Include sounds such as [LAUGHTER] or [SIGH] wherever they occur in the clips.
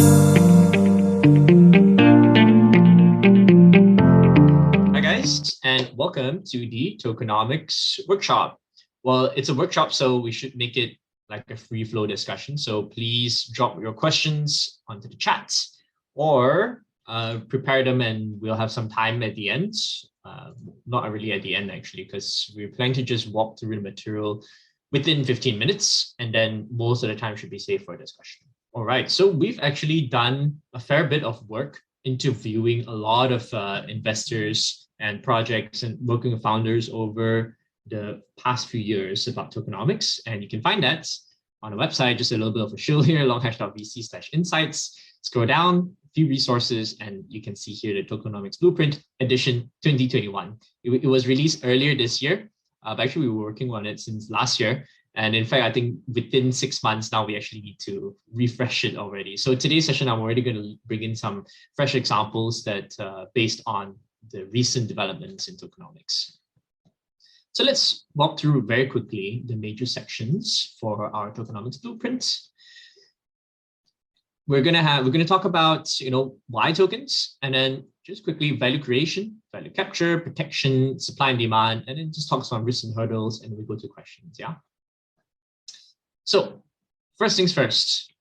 Hi guys, and welcome to the tokenomics workshop. Well, it's a workshop, so we should make it like a free flow discussion. So please drop your questions onto the chat or uh, prepare them and we'll have some time at the end. Uh, not really at the end actually, because we're planning to just walk through the material within 15 minutes and then most of the time should be saved for discussion. All right, so we've actually done a fair bit of work interviewing a lot of uh, investors and projects and working with founders over the past few years about tokenomics. And you can find that on the website, just a little bit of a show here, [LAUGHS] longhash.vc slash insights. Scroll down, a few resources, and you can see here the tokenomics blueprint edition 2021. It, it was released earlier this year, uh, but actually we were working on it since last year. And in fact, I think within six months now, we actually need to refresh it already. So today's session, I'm already going to bring in some fresh examples that uh, based on the recent developments in tokenomics. So let's walk through very quickly the major sections for our tokenomics blueprint. We're gonna have we're gonna talk about you know why tokens, and then just quickly value creation, value capture, protection, supply and demand, and then just talk some recent hurdles, and we go to questions. Yeah. So first things first,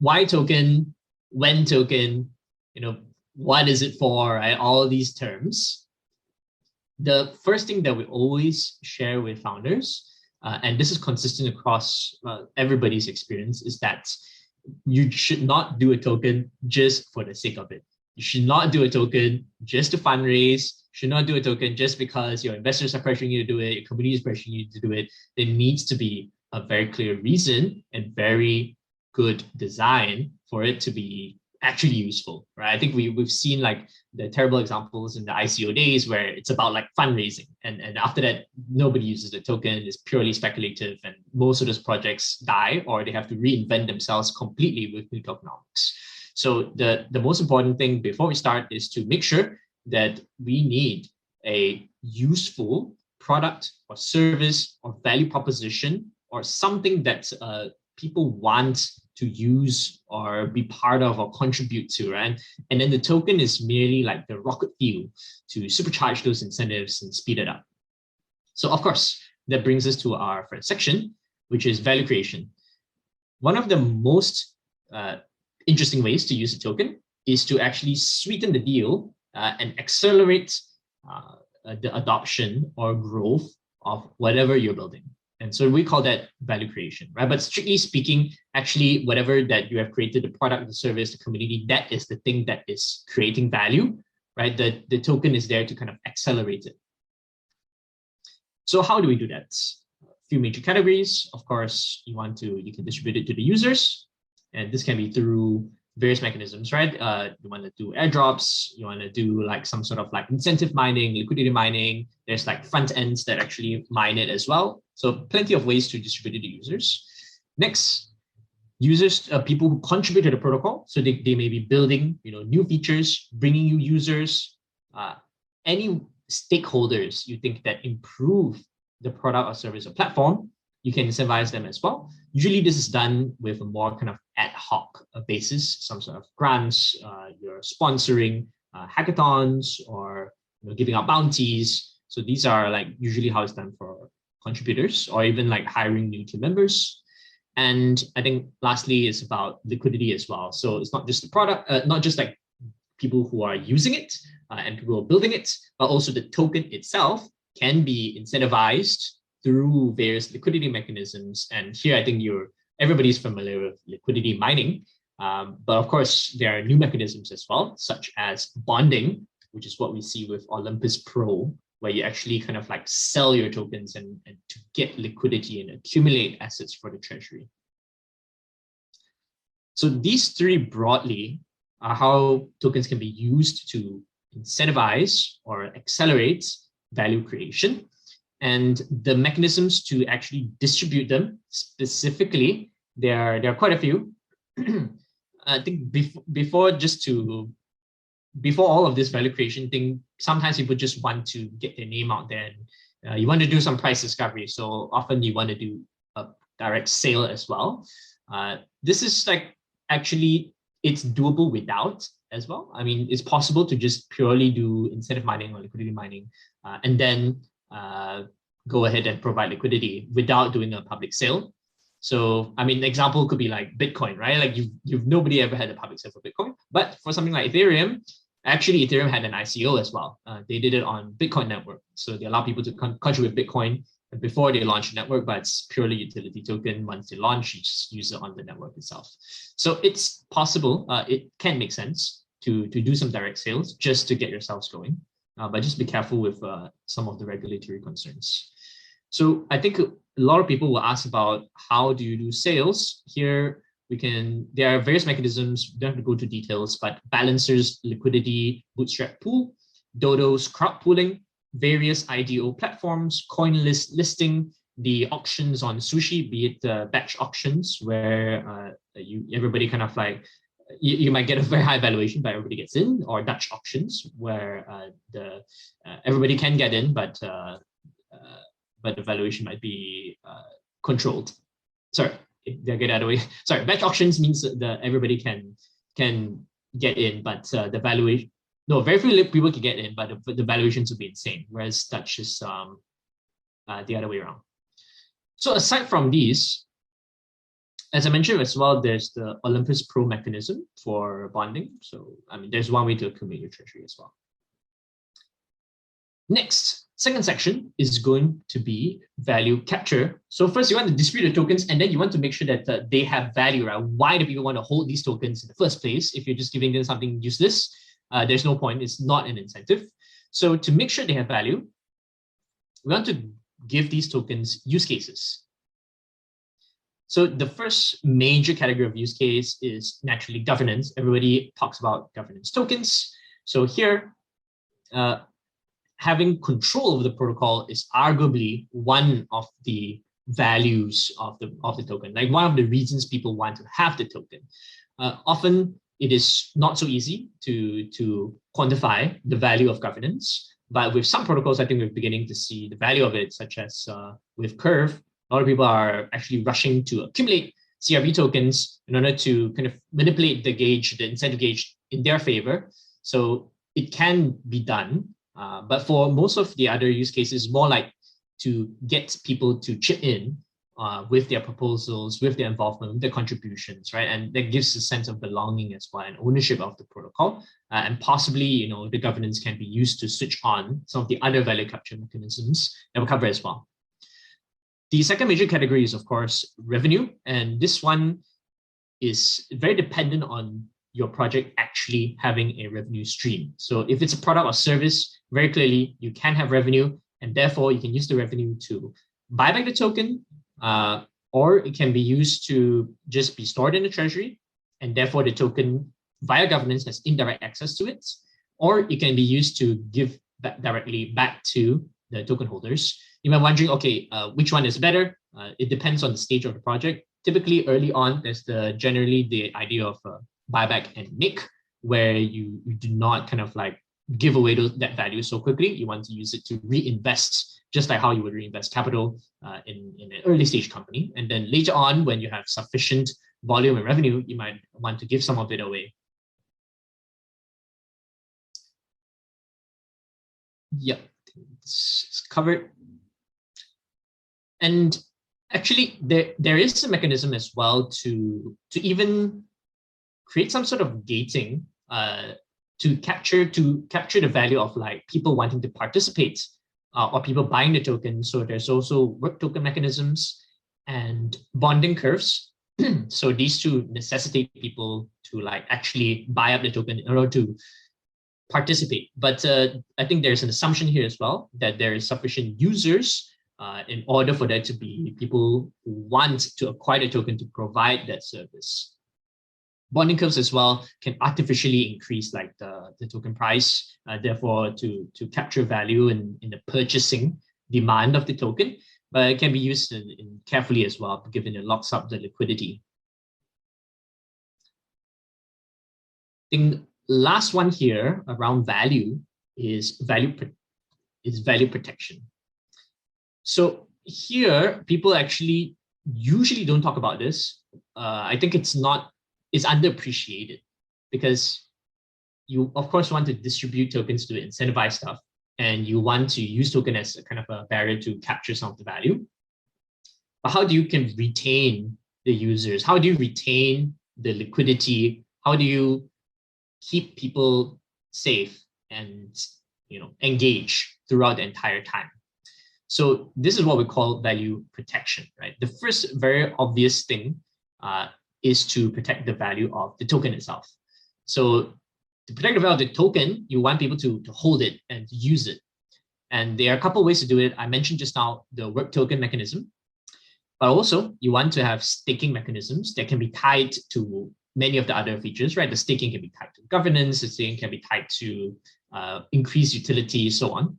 why token, when token, you know, what is it for, right? All these terms. The first thing that we always share with founders, uh, and this is consistent across uh, everybody's experience, is that you should not do a token just for the sake of it. You should not do a token just to fundraise, should not do a token just because your investors are pressuring you to do it, your community is pressuring you to do it. There needs to be a very clear reason and very good design for it to be actually useful, right? I think we, we've seen like the terrible examples in the ICO days where it's about like fundraising. And, and after that, nobody uses the token, it's purely speculative and most of those projects die or they have to reinvent themselves completely with new tokenomics. So the, the most important thing before we start is to make sure that we need a useful product or service or value proposition or something that uh, people want to use or be part of or contribute to, right? And then the token is merely like the rocket fuel to supercharge those incentives and speed it up. So of course, that brings us to our first section, which is value creation. One of the most uh, interesting ways to use a token is to actually sweeten the deal uh, and accelerate uh, the adoption or growth of whatever you're building. And so we call that value creation, right? But strictly speaking, actually, whatever that you have created, the product, the service, the community, that is the thing that is creating value, right? The, the token is there to kind of accelerate it. So how do we do that? A few major categories. Of course, you want to, you can distribute it to the users. And this can be through various mechanisms, right? Uh, you want to do airdrops, you want to do like some sort of like incentive mining, liquidity mining. There's like front ends that actually mine it as well. So plenty of ways to distribute it to users. Next, users, uh, people who contribute to the protocol. So they, they may be building, you know, new features, bringing you users, uh, any stakeholders you think that improve the product or service or platform, you can incentivize them as well. Usually this is done with a more kind of hoc basis, some sort of grants, uh, you're sponsoring uh, hackathons or you know, giving out bounties. So these are like usually how it's done for contributors or even like hiring new team members. And I think lastly is about liquidity as well. So it's not just the product, uh, not just like people who are using it uh, and people who are building it, but also the token itself can be incentivized through various liquidity mechanisms. And here I think you're everybody's familiar with liquidity mining. Um, but of course, there are new mechanisms as well, such as bonding, which is what we see with Olympus Pro, where you actually kind of like sell your tokens and, and to get liquidity and accumulate assets for the treasury. So these three broadly are how tokens can be used to incentivize or accelerate value creation. And the mechanisms to actually distribute them specifically, there are, there are quite a few. [CLEARS THROAT] I think before, before just to before all of this value creation thing, sometimes people just want to get their name out there and uh, you want to do some price discovery. So often you want to do a direct sale as well. Uh, this is like actually it's doable without as well. I mean, it's possible to just purely do incentive mining or liquidity mining, uh, and then uh, go ahead and provide liquidity without doing a public sale. So, I mean, example could be like Bitcoin, right? Like you've, you've nobody ever had a public sale for Bitcoin, but for something like Ethereum, actually Ethereum had an ICO as well. Uh, they did it on Bitcoin network. So they allow people to con contribute Bitcoin before they launch a network, but it's purely utility token. Once they launch, you just use it on the network itself. So it's possible, uh, it can make sense to, to do some direct sales just to get yourselves going, uh, but just be careful with uh, some of the regulatory concerns. So I think a lot of people will ask about how do you do sales? Here we can, there are various mechanisms, don't have to go to details, but Balancer's, liquidity, bootstrap pool, Dodo's crowd pooling, various IDO platforms, CoinList listing, the auctions on sushi, be it uh, batch auctions where uh, you everybody kind of like you, you might get a very high valuation, but everybody gets in, or Dutch auctions where uh, the uh, everybody can get in, but uh, uh, but the valuation might be controlled. Sorry, did get out of the way? [LAUGHS] Sorry, batch auctions means that everybody can can get in, but the valuation no, very few people can get in, but the, the valuations would be insane. Whereas Dutch is um, uh, the other way around. So aside from these, as I mentioned as well, there's the Olympus Pro mechanism for bonding. So I mean, there's one way to accumulate your treasury as well. Next, second section is going to be value capture. So first you want to distribute the tokens and then you want to make sure that uh, they have value, right? Why do people want to hold these tokens in the first place if you're just giving them something useless? uh, there's no point. It's not an incentive. So to make sure they have value, we want to give these tokens use cases. So the first major category of use case is naturally governance. Everybody talks about governance tokens. So here, uh, having control over the protocol is arguably one of the values of the of the token, like one of the reasons people want to have the token. Uh, often it is not so easy to, to quantify the value of governance. But with some protocols, I think we're beginning to see the value of it, such as uh, with Curve, a lot of people are actually rushing to accumulate CRV tokens in order to kind of manipulate the gauge, the incentive gauge in their favor. So it can be done. Uh, but for most of the other use cases, more like to get people to chip in uh, with their proposals, with their involvement, with their contributions, right? And that gives a sense of belonging as well and ownership of the protocol. Uh, and possibly, you know, the governance can be used to switch on some of the other value capture mechanisms that we'll cover as well. The second major category is, of course, revenue. And this one is very dependent on your project actually having a revenue stream. So if it's a product or service, very clearly you can have revenue and therefore you can use the revenue to buy back the token, uh, or it can be used to just be stored in the treasury, and therefore the token via governance has indirect access to it, or it can be used to give back directly back to the token holders. You might be wondering, okay, uh, which one is better? Uh, it depends on the stage of the project. Typically, early on, there's the generally the idea of uh, buyback and make, where you, you do not kind of like give away those, that value so quickly. You want to use it to reinvest just like how you would reinvest capital uh, in, in an early stage company. And then later on, when you have sufficient volume and revenue, you might want to give some of it away. Yep, it's covered. And actually, there, there is a mechanism as well to, to even create some sort of gating uh, to capture to capture the value of like people wanting to participate uh, or people buying the token. So there's also work token mechanisms and bonding curves. [CLEARS THROAT] so these two necessitate people to like actually buy up the token in order to participate. But uh, I think there's an assumption here as well that there is sufficient users uh, in order for there to be people who want to acquire the token to provide that service bonding curves as well can artificially increase like the, the token price, uh, therefore to, to capture value in, in the purchasing demand of the token, but it can be used in, in carefully as well, given it locks up the liquidity. I think last one here around value is value is value protection. So here, people actually usually don't talk about this. Uh, I think it's not is underappreciated. because you of course want to distribute tokens to incentivize stuff and you want to use token as a kind of a barrier to capture some of the value. But how do you can retain the users? How do you retain the liquidity? How do you keep people safe and you know engage throughout the entire time? So this is what we call value protection, right? The first very obvious thing uh, is to protect the value of the token itself. So to protect the value of the token, you want people to, to hold it and use it. And there are a couple ways to do it. I mentioned just now the work token mechanism, but also you want to have staking mechanisms that can be tied to many of the other features, right? The staking can be tied to governance, the staking can be tied to uh, increased utility, so on.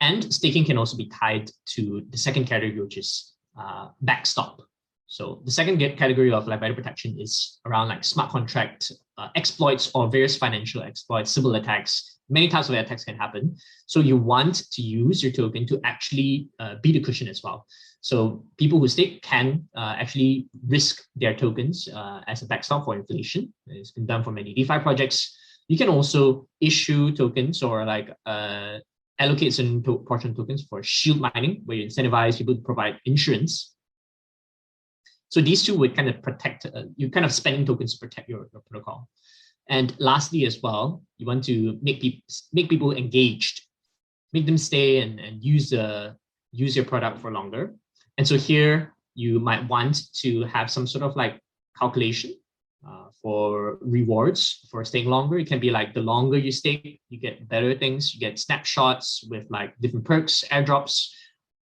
And staking can also be tied to the second category, which is uh, backstop. So the second category of like value protection is around like smart contract uh, exploits or various financial exploits, Sybil attacks. Many types of attacks can happen. So you want to use your token to actually uh, be the cushion as well. So people who stake can uh, actually risk their tokens uh, as a backstop for inflation. It's been done for many DeFi projects. You can also issue tokens or like uh, allocate certain to portion tokens for shield mining, where you incentivize people to provide insurance. So these two would kind of protect, uh, you kind of spending tokens to protect your, your protocol. And lastly, as well, you want to make people make people engaged, make them stay and, and use the use your product for longer. And so here you might want to have some sort of like calculation for rewards for staying longer. It can be like the longer you stay, you get better things. You get snapshots with like different perks, airdrops,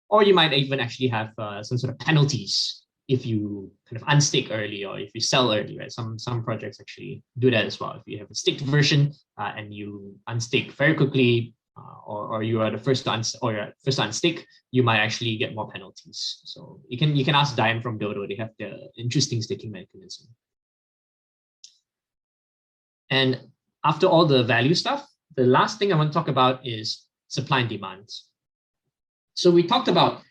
or you might even actually have uh, some sort of penalties if you kind of unstake early or if you sell early, right? Some some projects actually do that as well. If you have a staked version uh, and you unstake very quickly, uh, or, or you are the first to uns or you're first to unstake, you might actually get more penalties. So you can you can ask Dime from Dodo. They have the interesting staking mechanism. And after all the value stuff, the last thing I want to talk about is supply and demand. So we talked about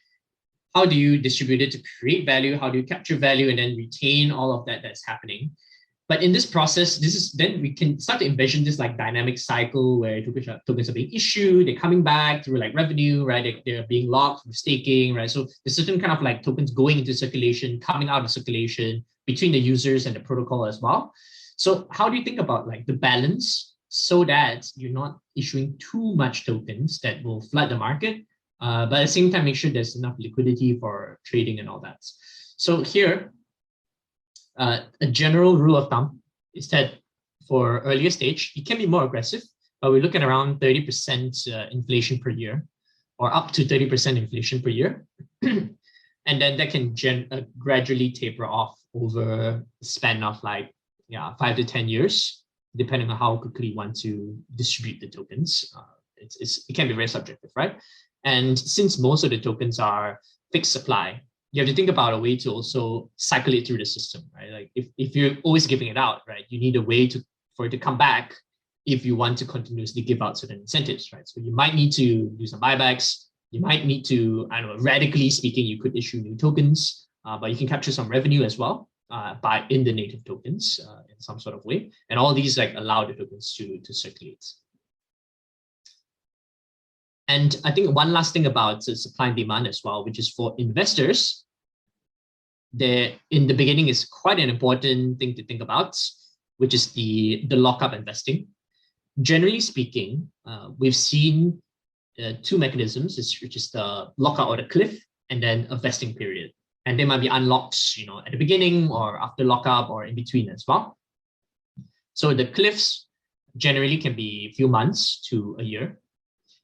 how do you distribute it to create value? How do you capture value and then retain all of that that's happening? But in this process, this is then we can start to envision this like dynamic cycle where tokens are, tokens are being issued, they're coming back through like revenue, right? They, they're being locked through staking, right? So there's certain kind of like tokens going into circulation, coming out of circulation between the users and the protocol as well. So how do you think about like the balance so that you're not issuing too much tokens that will flood the market, uh, but at the same time, make sure there's enough liquidity for trading and all that. So here, uh, a general rule of thumb is that for earlier stage, it can be more aggressive, but we're looking around 30% uh, inflation per year or up to 30% inflation per year. [CLEARS THROAT] and then that can gen uh, gradually taper off over the span of like yeah, five to 10 years, depending on how quickly you want to distribute the tokens. Uh, it's, it's, it can be very subjective, right? And since most of the tokens are fixed supply, you have to think about a way to also cycle it through the system, right? Like if, if you're always giving it out, right, you need a way to for it to come back if you want to continuously give out certain incentives, right? So you might need to do some buybacks. You might need to, I don't know, radically speaking, you could issue new tokens, uh, but you can capture some revenue as well uh, by in the native tokens uh, in some sort of way. And all these like allow the tokens to, to circulate. And I think one last thing about supply and demand as well, which is for investors, there in the beginning is quite an important thing to think about, which is the, the lockup investing. Generally speaking, uh, we've seen uh, two mechanisms, which is the lockout or the cliff, and then a vesting period and they might be unlocked, you know, at the beginning or after lockup or in between as well. So the cliffs generally can be a few months to a year,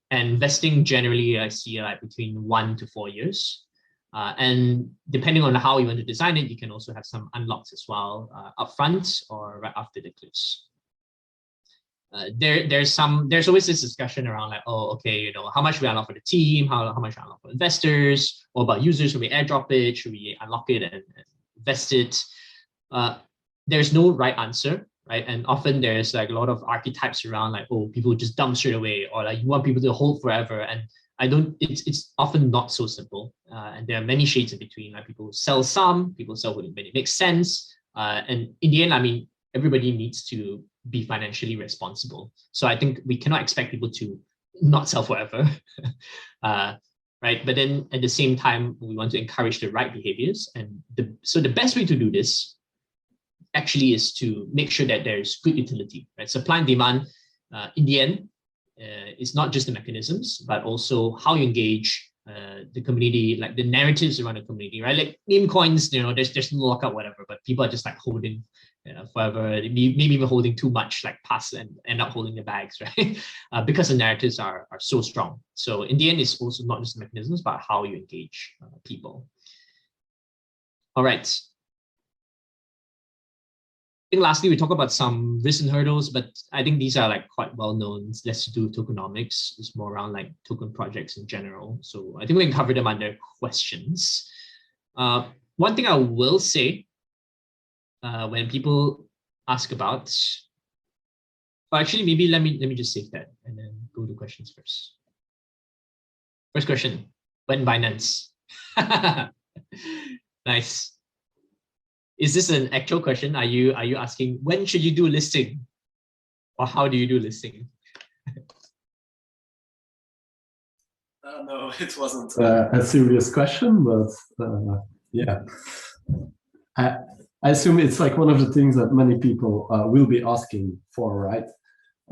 and vesting generally I see like between one to four years. Uh, and depending on how you want to design it, you can also have some unlocks as well uh, upfront or right after the cliffs uh, there there's some there's always this discussion around like oh okay you know how much we unlock for the team how, how much we unlock for investors what about users should we airdrop it should we unlock it and, and invest it? Uh, there's no right answer right? And often there's like a lot of archetypes around like oh people just dump straight away or like you want people to hold forever and I don't it's it's often not so simple. Uh, and there are many shades in between like people sell some people sell when it makes sense. Uh, and in the end I mean everybody needs to be financially responsible. So I think we cannot expect people to not sell forever. [LAUGHS] uh, right? But then at the same time, we want to encourage the right behaviors. And the, so the best way to do this actually is to make sure that there's good utility, right? Supply and demand, uh, in the end, uh, is not just the mechanisms, but also how you engage uh, the community, like the narratives around the community, right? Like meme coins, you know, there's there's no lockup, whatever, but people are just like holding you know, forever, maybe even holding too much, like pass and end up holding the bags, [LAUGHS] right? Uh, because the narratives are, are so strong. So in the end, it's also not just mechanisms, but how you engage uh, people. All right. I think lastly, we talk about some risks and hurdles, but I think these are like quite well known. It's less to do tokenomics. It's more around like token projects in general. So I think we can cover them under questions. Uh, one thing I will say uh, when people ask about, well, actually, maybe let me let me just save that and then go to questions first. First question: When Binance? [LAUGHS] nice. Is this an actual question? Are you are you asking when should you do listing, or how do you do listing? Uh, no, [LAUGHS] it wasn't uh, a serious question, but uh, yeah. I, I assume it's like one of the things that many people uh, will be asking for, right?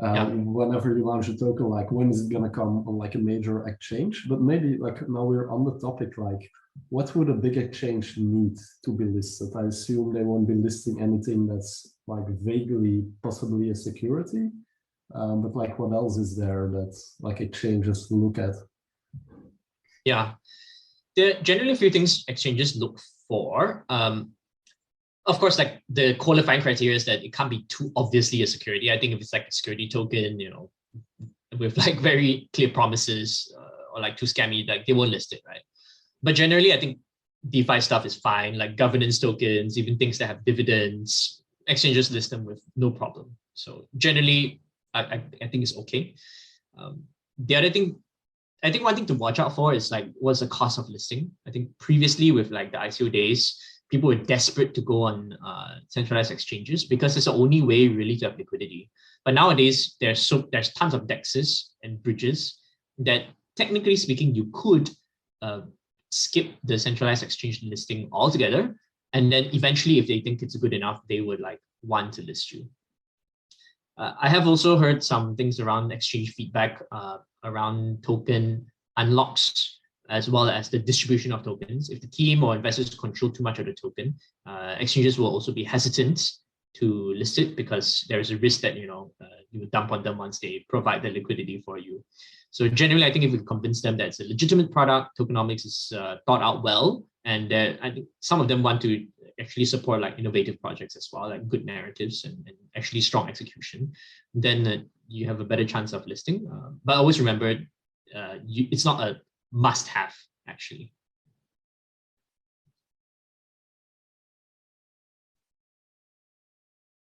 Uh, yeah. Whenever you launch a token, like when is it gonna come on like a major exchange? But maybe like now we're on the topic, like what would a big exchange need to be listed? I assume they won't be listing anything that's like vaguely possibly a security, um, but like what else is there that like exchanges look at? Yeah, there are generally a few things exchanges look for. Um, of course, like the qualifying criteria is that it can't be too obviously a security. I think if it's like a security token, you know, with like [LAUGHS] very clear promises uh, or like too scammy, like they won't list it, right? But generally, I think DeFi stuff is fine, like governance tokens, even things that have dividends, exchanges list them with no problem. So generally, I, I, I think it's okay. Um, the other thing, I think one thing to watch out for is like what's the cost of listing. I think previously with like the ICO days, people were desperate to go on uh, centralized exchanges because it's the only way really to have liquidity. But nowadays, there's so there's tons of dexes and bridges that technically speaking, you could uh, skip the centralized exchange listing altogether. And then eventually, if they think it's good enough, they would like want to list you. Uh, I have also heard some things around exchange feedback uh, around token unlocks as well as the distribution of tokens. If the team or investors control too much of the token, uh, exchanges will also be hesitant to list it because there is a risk that you know uh, you dump on them once they provide the liquidity for you. So generally, I think if we convince them that it's a legitimate product, tokenomics is uh, thought out well, and that I think some of them want to actually support like innovative projects as well, like good narratives and, and actually strong execution, then uh, you have a better chance of listing. Uh, but always remember, uh, you, it's not a must have actually.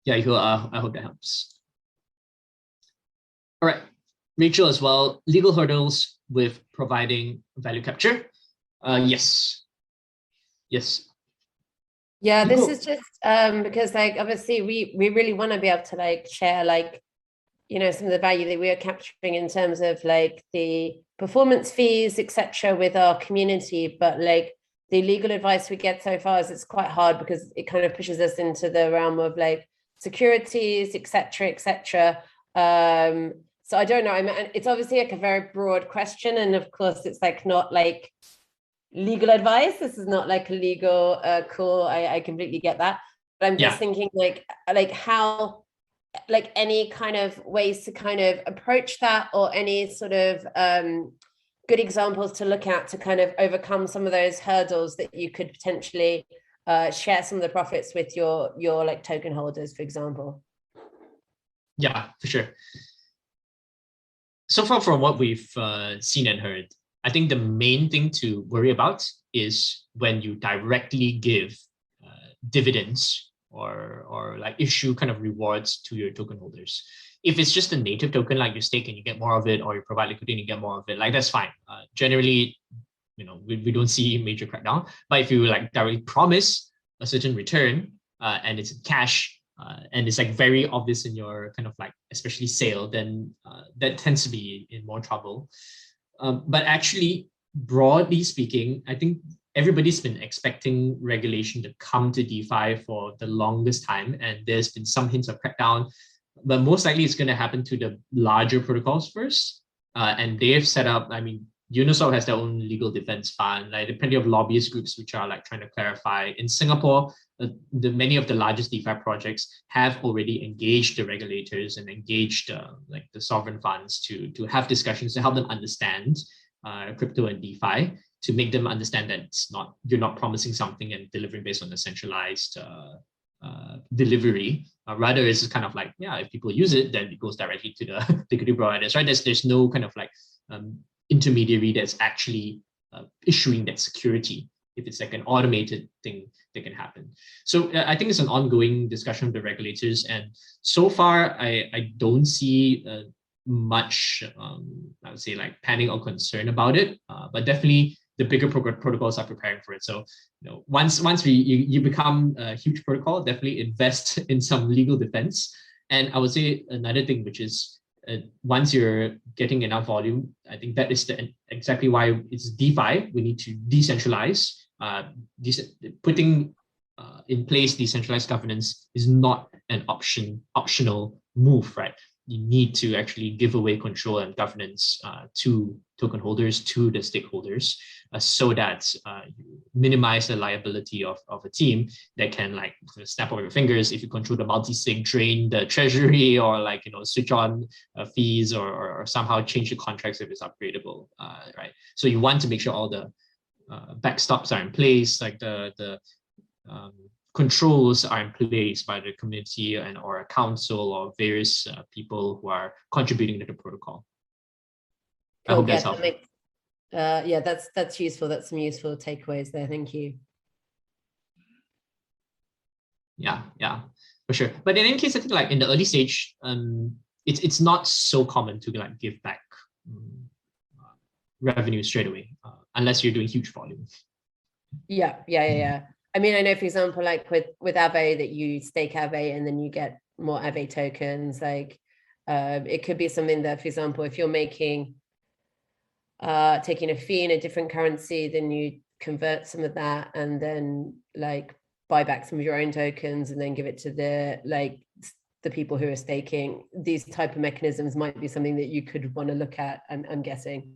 Yeah, I hope, uh, I hope that helps. All right, Rachel as well, legal hurdles with providing value capture. Uh, yes, yes. Yeah, this is just um, because like obviously we we really want to be able to like share like you know some of the value that we are capturing in terms of like the performance fees, etc., with our community. But like the legal advice we get so far is it's quite hard because it kind of pushes us into the realm of like securities, etc., etc. Um, so I don't know. I mean, it's obviously like a very broad question, and of course, it's like not like legal advice. This is not like a legal uh, call. I, I completely get that, but I'm just yeah. thinking like like how like any kind of ways to kind of approach that or any sort of um, good examples to look at to kind of overcome some of those hurdles that you could potentially uh, share some of the profits with your your like token holders for example? Yeah for sure. So far from what we've uh, seen and heard i think the main thing to worry about is when you directly give uh, dividends or or like issue kind of rewards to your token holders. If it's just a native token like you stake and you get more of it, or you provide liquidity and you get more of it, like that's fine. Uh, generally, you know, we, we don't see major crackdown. But if you like directly promise a certain return uh, and it's cash, uh, and it's like very obvious in your kind of like especially sale, then uh, that tends to be in more trouble. Um, but actually, broadly speaking, I think everybody's been expecting regulation to come to DeFi for the longest time, and there's been some hints of crackdown, but most likely it's going to happen to the larger protocols first. Uh, and they've set up, I mean, Uniswap has their own legal defense fund, like plenty of lobbyist groups which are like trying to clarify. In Singapore, uh, the many of the largest DeFi projects have already engaged the regulators and engaged uh, like the sovereign funds to to have discussions to help them understand uh, crypto and DeFi to make them understand that it's not you're not promising something and delivering based on a centralized uh, uh, delivery. Uh, rather, it's kind of like yeah, if people use it, then it goes directly to the [LAUGHS] liquidity providers. Right? There's there's no kind of like um, intermediary that's actually uh, issuing that security if it's like an automated thing that can happen. So uh, I think it's an ongoing discussion with the regulators. And so far, I, I don't see uh, much, um, I would say like panic or concern about it, but definitely the bigger pro protocols are preparing for it. So you know, once once we you, you become a huge protocol, definitely invest [LAUGHS] in some legal defense. And I would say another thing, which is uh, once you're getting enough volume, I think that is the, exactly why it's DeFi. We need to decentralize. Uh, putting uh, in place decentralized governance is not an option optional move, right? You need to actually give away control and governance uh, to token holders, to the stakeholders uh, so that uh, you minimize the liability of, of a team that can like snap over your fingers if you control the multi-sig, drain the treasury [LAUGHS] or like, you know, switch on uh, fees or, or, or, somehow change the contracts if it's upgradable, uh, right? So you want to make sure all the uh, backstops are in place, like the, the um, controls are in place by the community and or a council or various uh, people who are contributing to the protocol. I hope that's helpful uh, yeah, that's that's useful. That's some useful takeaways there. Thank you. Yeah, yeah, for sure. But in any case, I think like in the early stage, um, it's it's not so common to like give back um, revenue straight away uh, unless you're doing huge volume. Yeah, yeah, yeah, yeah. I mean, I know, for example, like with with Aave, that you stake Aave and then you get more Aave tokens. Like, uh, it could be something that, for example, if you're making uh, taking a fee in a different currency, then you convert some of that and then like buy back some of your own tokens and then give it to the like the people who are staking. These type of mechanisms might be something that you could want to look at. I'm, I'm guessing.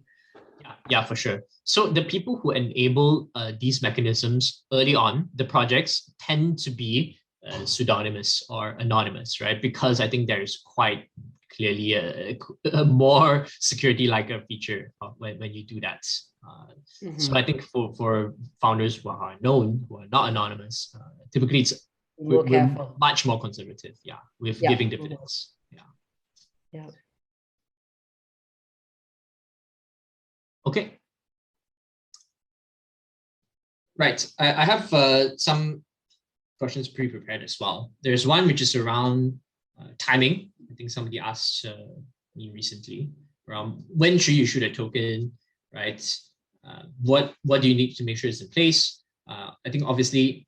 Yeah, yeah, for sure. So the people who enable uh, these mechanisms early on, the projects tend to be uh, pseudonymous or anonymous, right? Because I think there's quite clearly a, a more security like a feature when, when you do that. Uh, mm -hmm. So mm-hmm. I think for, for founders who are known, who are not anonymous, uh, typically it's more we're, we're much more conservative, yeah, with yeah. giving dividends. Yeah. Yeah. Okay. Right, I, I have uh, some questions pre-prepared as well. There's one which is around uh, timing I think somebody asked uh, me recently around when should you shoot a token, right? Uh, what what do you need to make sure it's in place? Uh, I think obviously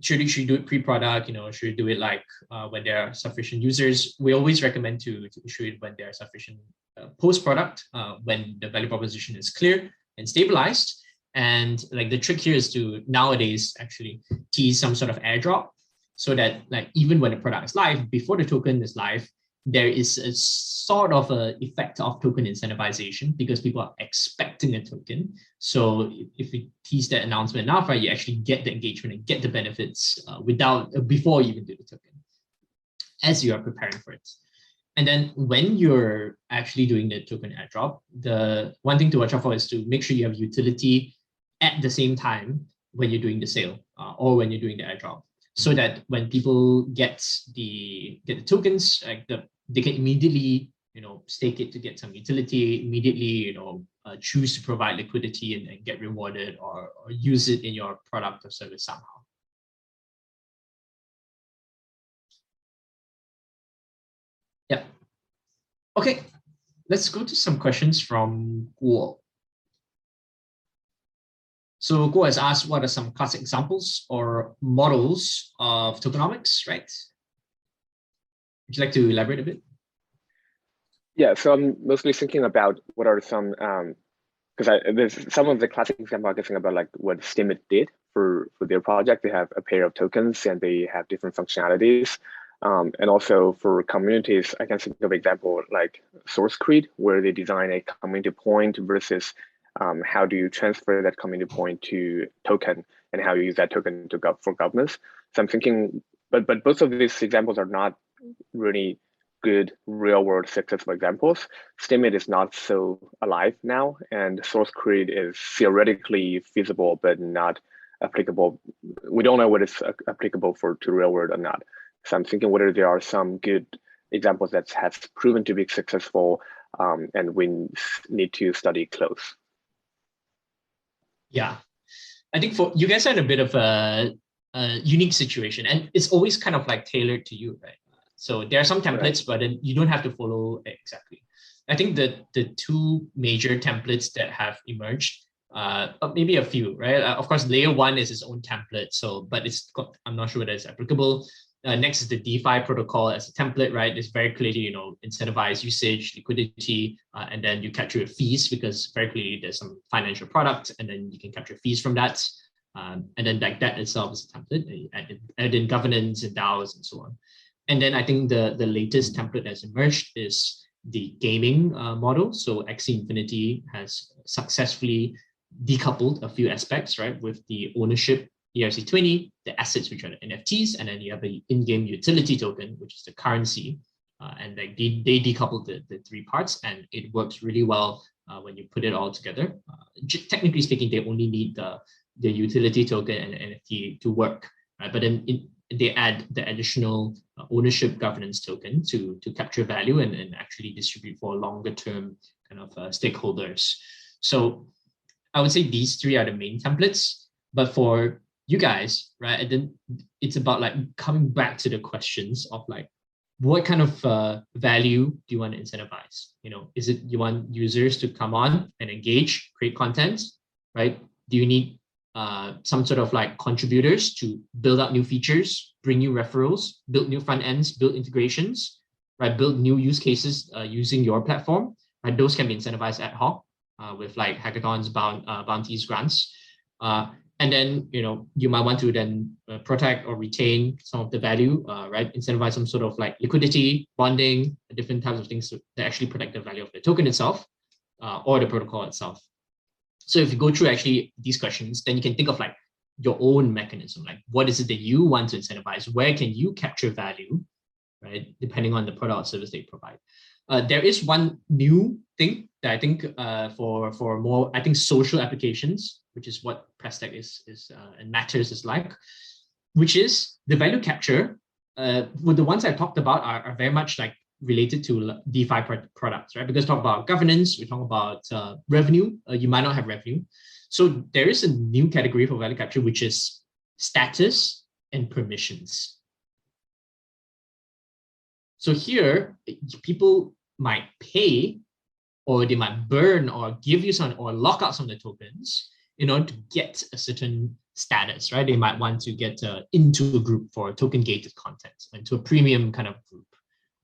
should you should you do it pre-product, you know, should you do it like uh, when there are sufficient users? We always recommend to, to issue it when there are sufficient uh, post-product, uh, when the value proposition is clear and stabilized. And like the trick here is to nowadays actually tease some sort of airdrop so that like even when the product is live, before the token is live, there is a sort of a effect of token incentivization because people are expecting a token. So if we tease that announcement enough, right, you actually get the engagement and get the benefits uh, without uh, before you even do the token, as you are preparing for it. And then when you're actually doing the token airdrop, the one thing to watch out for is to make sure you have utility at the same time when you're doing the sale uh, or when you're doing the airdrop so that when people get the get the tokens, like the they can immediately you know stake it to get some utility, immediately you know uh, choose to provide liquidity and, and get rewarded or, or use it in your product or service somehow. Yeah. Okay, let's go to some questions from Guo. So Guo has asked what are some classic examples or models of tokenomics, right? would you like to elaborate a bit? Yeah, so I'm mostly thinking about what are some because um, there's some of the classic example I'm guessing about like what Steemit did for for their project. They have a pair of tokens and they have different functionalities. Um, and also for communities, I can think of example like SourceCred, where they design a community point versus um, how do you transfer that community point to token and how you use that token to for governance. So I'm thinking, but but both of these examples are not really good real world successful examples. Steemit is not so alive now, and SourceCred is theoretically feasible but not applicable. We don't know what is applicable for to real world or not. So I'm thinking whether there are some good examples that have proven to be successful um, and we need to study close. Yeah, I think for you guys are in a bit of a, a, unique situation and it's always kind of like tailored to you, right? So there are some templates, right. but then you don't have to follow exactly. I think that the two major templates that have emerged, uh, maybe a few, right? Uh, of course, layer one is its own template. So, but it's I'm not sure whether it's applicable. Uh, next is the DeFi protocol as a template, right? It's very clearly, you know, incentivize usage, liquidity, uh, and then you capture fees because very clearly there's some financial product, and then you can capture fees from that. Um, and then like that itself is a template, add in, add in governance and DAOs and so on. And then I think the, the latest template that's emerged is the gaming uh, model. So Axie Infinity has successfully decoupled a few aspects, right, with the ownership ERC20, the assets, which are the NFTs, and then you have the in-game utility token, which is the currency. Uh, and they, they, they decouple the, the three parts and it works really well uh, when you put it all together. Uh, technically speaking, they only need the, the utility token and NFT to work, right? But then in, they add the additional uh, ownership governance token to, to capture value and, and actually distribute for longer term kind of uh, stakeholders. So I would say these three are the main templates, but for you guys, right? And then it's about like coming back to the questions of like, what kind of uh, value do you want to incentivize? You know, is it you want users to come on and engage, create content, right? Do you need uh, some sort of like contributors to build out new features, bring new referrals, build new front ends, build integrations, right? Build new use cases uh, using your platform, right? Those can be incentivized ad hoc uh, with like hackathons, bound, uh, bounties, grants. And then, you know, you might want to then uh, protect or retain some of the value, uh, right? Incentivize some sort of like liquidity, bonding, different types of things to, that actually protect the value of the token itself uh, or the protocol itself. So if you go through actually these questions, then you can think of like your own mechanism, like what is it that you want to incentivize? Where can you capture value, right? Depending on the product or service they provide. Uh, there is one new thing that I think uh, for for more, I think social applications which is what Prestech is, is uh, and Matters is like, which is the value capture. Uh, with the ones I talked about are, are very much like related to DeFi products, right? Because talk about governance, we talk about uh, revenue. Uh, you might not have revenue. So there is a new category for value capture, which is status and permissions. So here, people might pay or they might burn or give you some or lock out some of the tokens in order to get a certain status, right? They might want to get uh, into a group for token gated content, into a premium kind of group.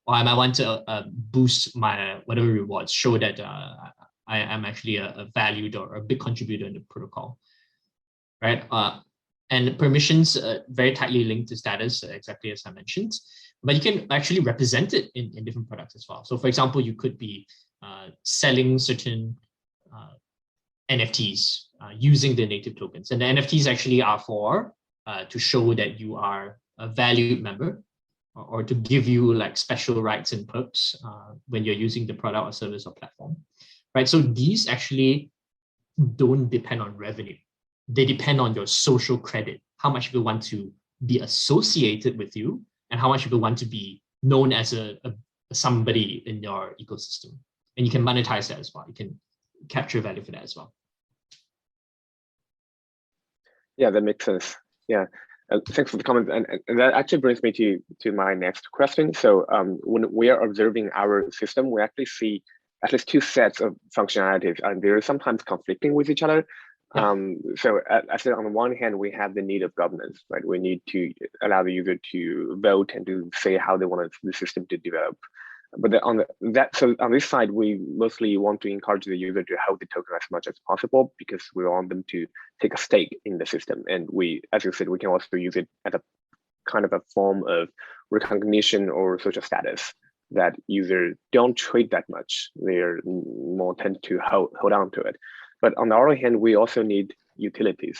Or I might want to uh, boost my whatever rewards, show that uh, I am actually a, a, valued or a big contributor in the protocol, right? Uh, and permissions uh, very tightly linked to status, uh, exactly as I mentioned. But you can actually represent it in, in different products as well. So for example, you could be selling certain NFTs uh, using the native tokens. And the NFTs actually are for uh, to show that you are a valued member or, or, to give you like special rights and perks uh, when you're using the product or service or platform, right? So these actually don't depend on revenue. They depend on your social credit, how much people want to be associated with you and how much people want to be known as a, a somebody in your ecosystem. And you can monetize that as well. You can capture value for that as well. Yeah, that makes sense. Yeah. Uh, thanks for the comment. And, and, that actually brings me to, to my next question. So um, when we are observing our system, we actually see at least two sets of functionalities, and they're sometimes conflicting with each other. Um, so I, I said on the one hand, we have the need of governance, right? We need to allow the user to vote and to say how they want the system to develop. But the, on the, that, so on this side, we mostly want to encourage the user to hold the token as much as possible because we want them to take a stake in the system. And we, as you said, we can also use it as a kind of a form of recognition or social status that users don't trade that much. They're more tend to hold, hold on to it. But on the other hand, we also need utilities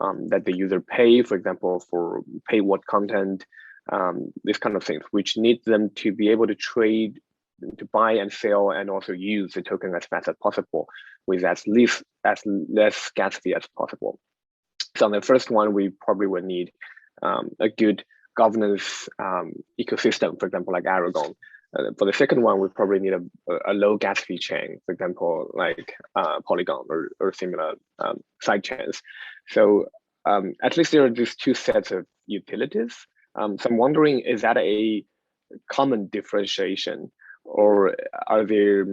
um, that the user pay, for example, for pay what content, um, this kind of things, which need them to be able to trade, to buy and sell, and also use the token as fast as possible with as least as less scarcity as possible. So on the first one, we probably would need um, a good governance um, ecosystem, for example, like Aragon, uh, for the second one, we probably need a, a low gas fee chain, for example, like uh, Polygon or, or similar um, side chains. So um, at least there are these two sets of utilities. Um, so I'm wondering, is that a common differentiation or are there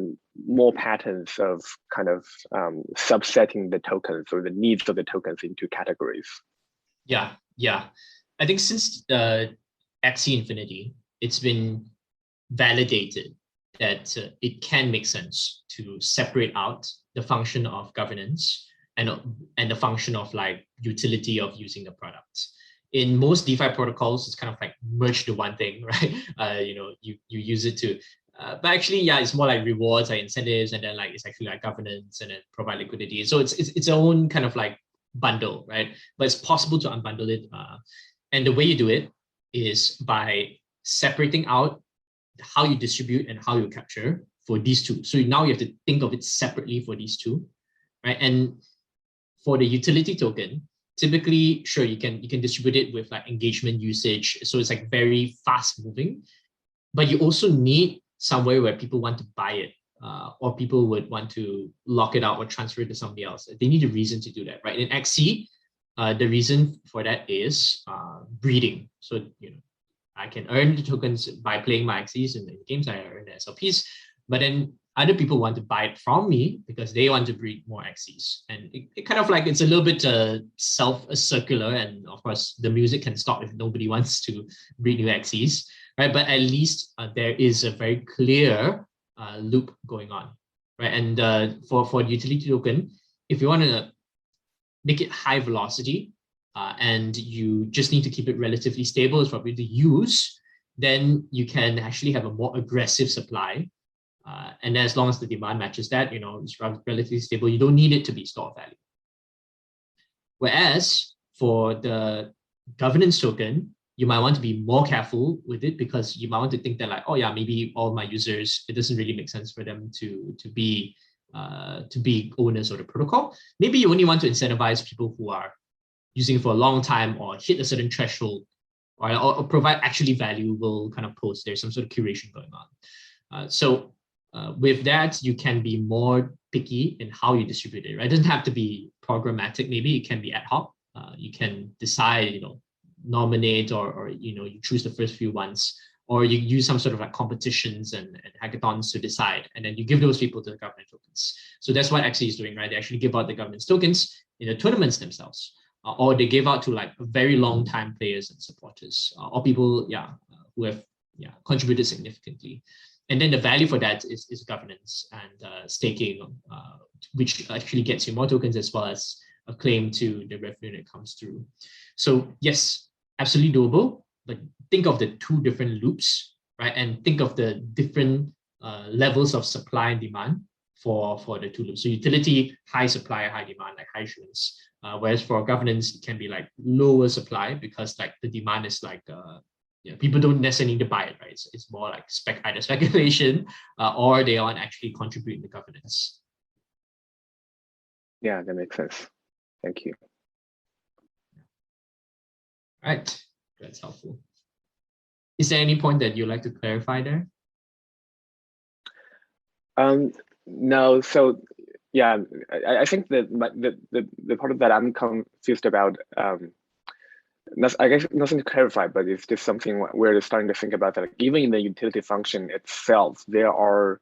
more patterns of kind of um, subsetting the tokens or the needs of the tokens into categories? Yeah, yeah. I think since uh, Axie Infinity, it's been validated that uh, it can make sense to separate out the function of governance and, and the function of like utility of using the product. In most DeFi protocols, it's kind of like merge to one thing, [LAUGHS] right? Uh, you know, you, you use it to, uh, but actually, yeah, it's more like rewards, like incentives, and then like it's actually like governance and then provide liquidity. So it's it's its own kind of like bundle, right? But it's possible to unbundle it. Uh, and the way you do it is by separating out how you distribute and how you capture for these two. So now you have to think of it separately for these two, right? And for the utility token, typically, sure, you can you can distribute it with like engagement usage. So it's like very fast moving, but you also need somewhere where people want to buy it uh, or people would want to lock it out or transfer it to somebody else. They need a reason to do that, right? In Axie, uh, the reason for that is uh, breeding. So, you know, I can earn the tokens by playing my Axies and the games I earn the SLPs, but then other people want to buy it from me because they want to breed more Axies. And it, it kind of like, it's a little bit uh, self-circular and of course the music can stop if nobody [LAUGHS] wants to breed new Axies, right? But at least uh, there is a very clear uh, loop going on, right? And uh, for, for utility token, if you want to make it high velocity, uh, and you just need to keep it relatively stable is probably the use, then you can actually have a more aggressive supply. Uh, and as long as the demand matches that, you know, it's relatively stable, you don't need it to be store value. Whereas for the governance token, you might want to be more careful with it because you might want to think that like, oh yeah, maybe all my users, it doesn't really make sense for them to, to be uh, to be owners of the protocol. Maybe you only want to incentivize people who are using it for a long time or hit a certain threshold or, or, provide actually valuable kind of posts. There's some sort of curation going on. Uh, so uh, with that, you can be more picky in how you distribute it. Right? It doesn't have to be programmatic. Maybe it can be ad hoc. Uh, you can decide, you know, nominate or, or, you know, you choose the first few ones or you use some sort of like competitions and, and hackathons to decide, and then you give those people to the government tokens. So that's what Axie is doing, right? They actually give out the governance tokens in the tournaments themselves uh, or they give out to like very long time players and supporters uh, or people, yeah, uh, who have yeah contributed significantly. And then the value for that is, is governance and uh, staking, uh, which actually gets you more tokens as well as a claim to the revenue that comes through. So yes, absolutely doable, but think of the two different loops, right? And think of the different uh, levels of supply and demand for, for the two loops. So utility, high supply, high demand, like high issuance. Uh, whereas for governance, it can be like lower supply because like the demand is like, uh, you know, people don't necessarily need to buy it, right? It's, it's more like spec either speculation [LAUGHS] uh, or they aren't actually contributing to governance. Yeah, that makes sense. Thank you. All right, that's helpful. Is there any point that you'd like to clarify there? Um, no, so yeah, I, I think that the, the the part of that I'm confused about. Um, I guess nothing to clarify, but it's just something we're starting to think about that. Like even in the utility function itself, there are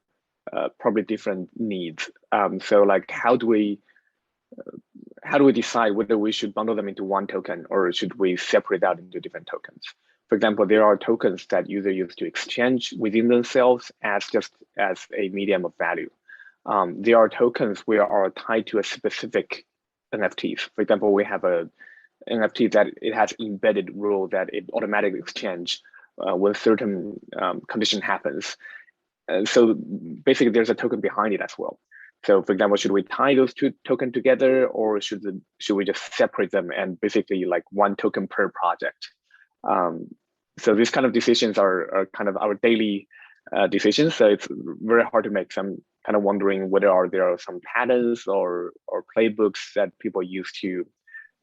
uh, probably different needs. Um, so like, how do we, uh, how do we decide whether we should bundle them into one token or should we separate out into different tokens? For example, there are tokens that users use to exchange within themselves as just as a medium of value. Um, there are tokens where are tied to a specific NFTs. For example, we have a NFT that it has embedded rule that it automatically exchange uh, when certain um, condition happens. So basically there's a token behind it as well. So for example, should we tie those two tokens together or should the, should we just separate them and basically like one token per project? Um, so these kind of decisions are, are kind of our daily uh, decisions. So it's very hard to make. So I'm kind of wondering whether are there are some patterns or or playbooks that people use to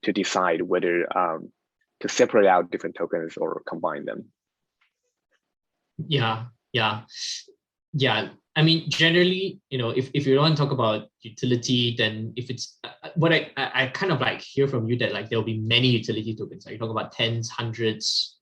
to decide whether um, to separate out different tokens or combine them. Yeah, yeah, yeah. I mean, generally, you know, if, if you don't talk about utility, then if it's uh, what I, I kind of like hear from you that like there'll be many utility tokens. Are you talking about tens, hundreds?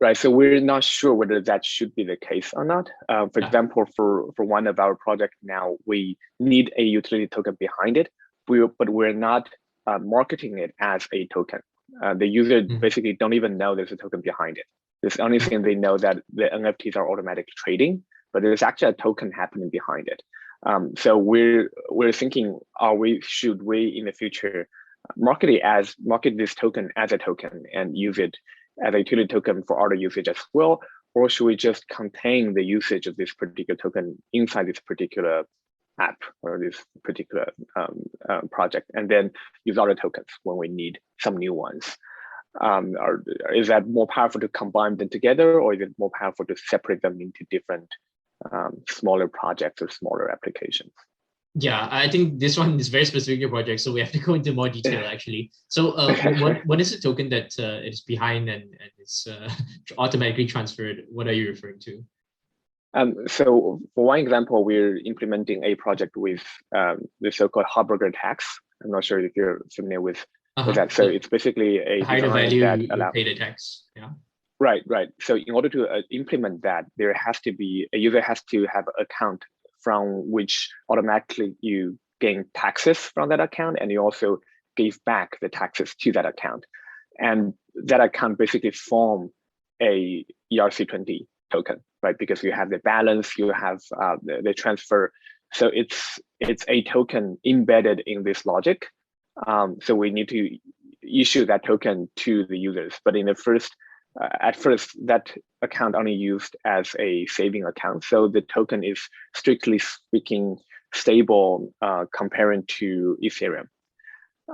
Right. So we're not sure whether that should be the case or not. Uh, for yeah. example, for for one of our projects now, we need a utility token behind it. We but we're not uh, marketing it as a token. Uh, the user mm. basically don't even know there's a token behind it. The only thing they know that the NFTs are automatic trading, but there's actually a token happening behind it. Um, so we're we're thinking, are we should we in the future market it as market this token as a token and use it as a utility token for other usage as well, or should we just contain the usage of this particular token inside this particular app or this particular um, uh, project, and then use other tokens when we need some new ones. Um, or is that more powerful to combine them together, or is it more powerful to separate them into different um, smaller projects or smaller applications? Yeah, I think this one is very specific to your project, so we have to go into more detail actually. So, uh, what what is the token that uh, is behind and and it's uh, [LAUGHS] automatically transferred? What are you referring to? Um, so for one example, we're implementing a project with um, the so-called Harberger tax. I'm not sure if you're familiar with, uh -huh. with that. So it's basically a higher value that allows, pay the tax. Yeah. Right, right. So in order to uh, implement that, there has to be a user has to have an account from which automatically you gain taxes from that account, and you also give back the taxes to that account, and that account basically form a ERC20 token right? Because you have the balance, you have uh, the, the, transfer. So it's it's a token embedded in this logic. Um, so we need to issue that token to the users. But in the first, uh, at first, that account only used as a saving account. So the token is strictly speaking stable uh, comparing to Ethereum.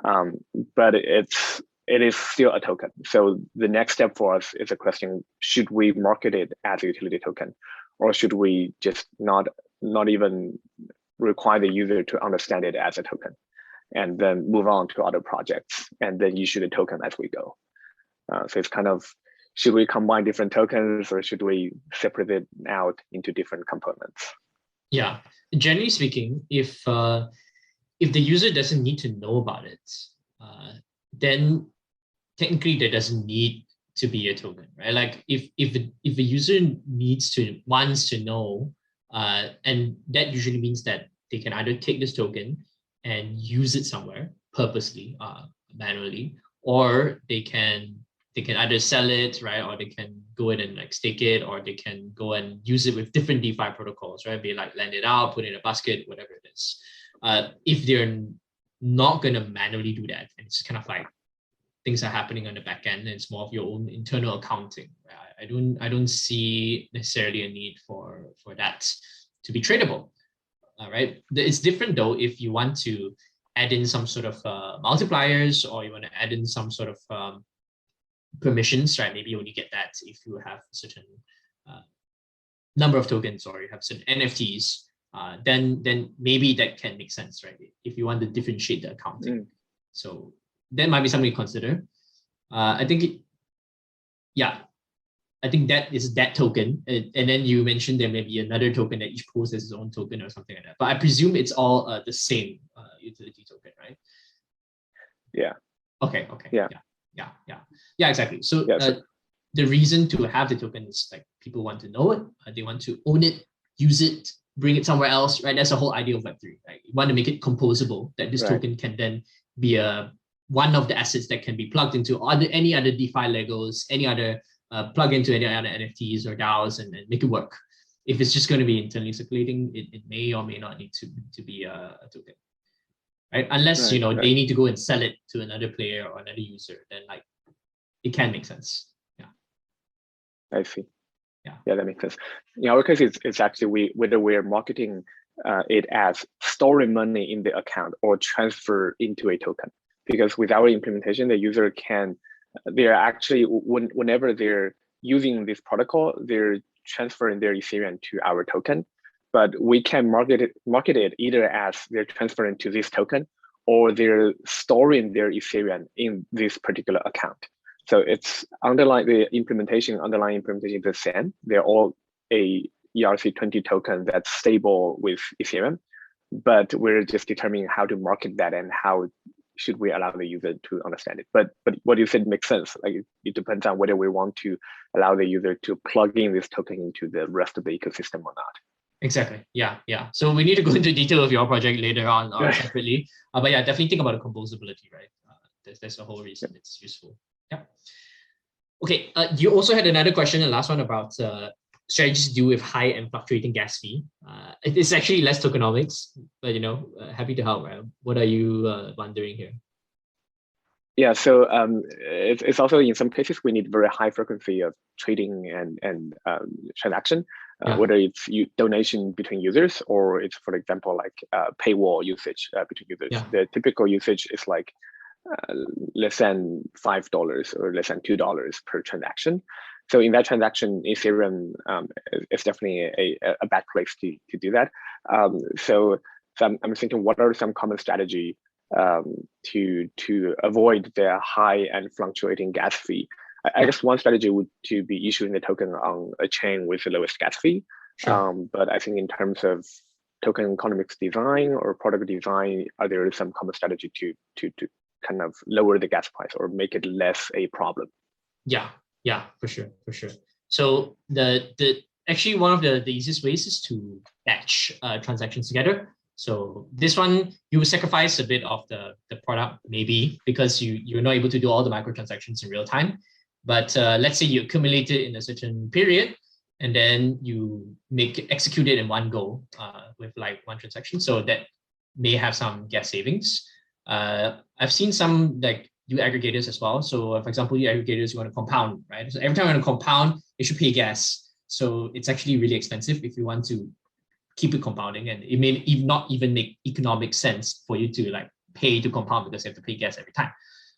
Um, but it's it is still a token. So the next step for us is a question, should we market it as a utility token? Or should we just not, not even require the user to understand it as a token and then move on to other projects and then issue the token as we go. Uh, so it's kind of, should we combine different tokens or should we separate it out into different components? Yeah, generally speaking, if uh, if the user doesn't need to know about it, uh, then technically there doesn't need to be a token, right? Like if if if a user needs to wants to know, uh, and that usually means that they can either take this token and use it somewhere purposely, uh, manually, or they can they can either sell it, right, or they can go in and like stake it, or they can go and use it with different DeFi protocols, right? Be like lend it out, put it in a basket, whatever it is. Uh, if they're not gonna manually do that, and it's kind of like things are happening on the back end. It's more of your own internal accounting. I, I don't I don't see necessarily a need for for that to be tradable. All right. It's different though if you want to add in some sort of uh, multipliers or you want to add in some sort of um, permissions, right? Maybe you only get that if you have a certain uh, number of tokens or you have certain NFTs. Uh, then then maybe that can make sense, right? If you want to differentiate the accounting. Mm. So that might be something to consider. Uh, I think, it, yeah, I think that is that token. And, and, then you mentioned there may be another token that each post has its own token or something like that. But I presume it's all uh, the same uh, utility token, right? Yeah. Okay. Okay. Yeah. Yeah. Yeah. Yeah. Yeah. Exactly. So, yeah, uh, the reason to have the token is like people want to know it, uh, they want to own it, use it, bring it somewhere else, right? That's the whole idea of Web3, right? You want to make it composable, that this Right. token can then be a one of the assets that can be plugged into other any other DeFi Legos, any other uh, plug into any other NFTs or DAOs and, and make it work. If it's just going to be internally circulating, it, it may or may not need to, to be a, a token. Right? Unless you know right. they need to go and sell it to another player or another user, then like it can make sense. Yeah, I see. Yeah. Yeah, that makes sense. In our case, it's, it's actually we whether we're marketing uh, it as storing money in the account or transfer into a token. Because with our implementation, the user can they're actually when whenever they're using this protocol, they're transferring their Ethereum to our token. But we can market it market it either as they're transferring to this token or they're storing their Ethereum in this particular account. So it's underlying the implementation, underlying implementation is the same. They're all a ERC20 token that's stable with Ethereum, but we're just determining how to market that and how should we allow the user to understand it. But but what you said makes sense. Like it, it depends on whether we want to allow the user to plug in this token into the rest of the ecosystem or not. Exactly. Yeah, yeah. So we need to go into detail of your project later on or Right. separately. Uh, but yeah, definitely think about the composability, right? Uh, that's, that's the whole reason it's useful. Yeah. Okay. Uh, you also had another question, the last one about uh, strategies to do with high and fluctuating gas fee. Uh, it is actually less tokenomics, but you know, uh, happy to help. Right? What are you uh, wondering here? Yeah, so um, it's, it's also in some cases we need very high frequency of trading and and um, transaction, uh, Yeah. whether it's you, donation between users or it's for example like uh, paywall usage uh, between users. Yeah. The typical usage is like uh, less than five dollars or less than two dollars per transaction. So in that transaction, Ethereum um, is- definitely a, a, a bad place to, to do that. Um, so so I'm, I'm thinking, what are some common strategy um, to to avoid the high and fluctuating gas fee. I, I guess one strategy would to be issuing the token on a chain with the lowest gas fee. Sure. Um, but I think in terms of token economics design or product design, are there some common strategy to to to kind of lower the gas price or make it less a problem? Yeah, yeah, for sure, for sure. So the the actually one of the, the easiest ways is to batch uh, transactions together. So this one you sacrifice a bit of the, the product maybe because you you're not able to do all the microtransactions in real time. But uh, let's say you accumulate it in a certain period and then you make execute it in one go uh, with like one transaction. So that may have some gas savings. Uh, I've seen some like do aggregators as well. So for example, yield aggregators, you want to compound, right? So every time you want to compound, you should pay gas. So it's actually really expensive if you want to keep it compounding. And it may not even make economic sense for you to like pay to compound because you have to pay gas every time.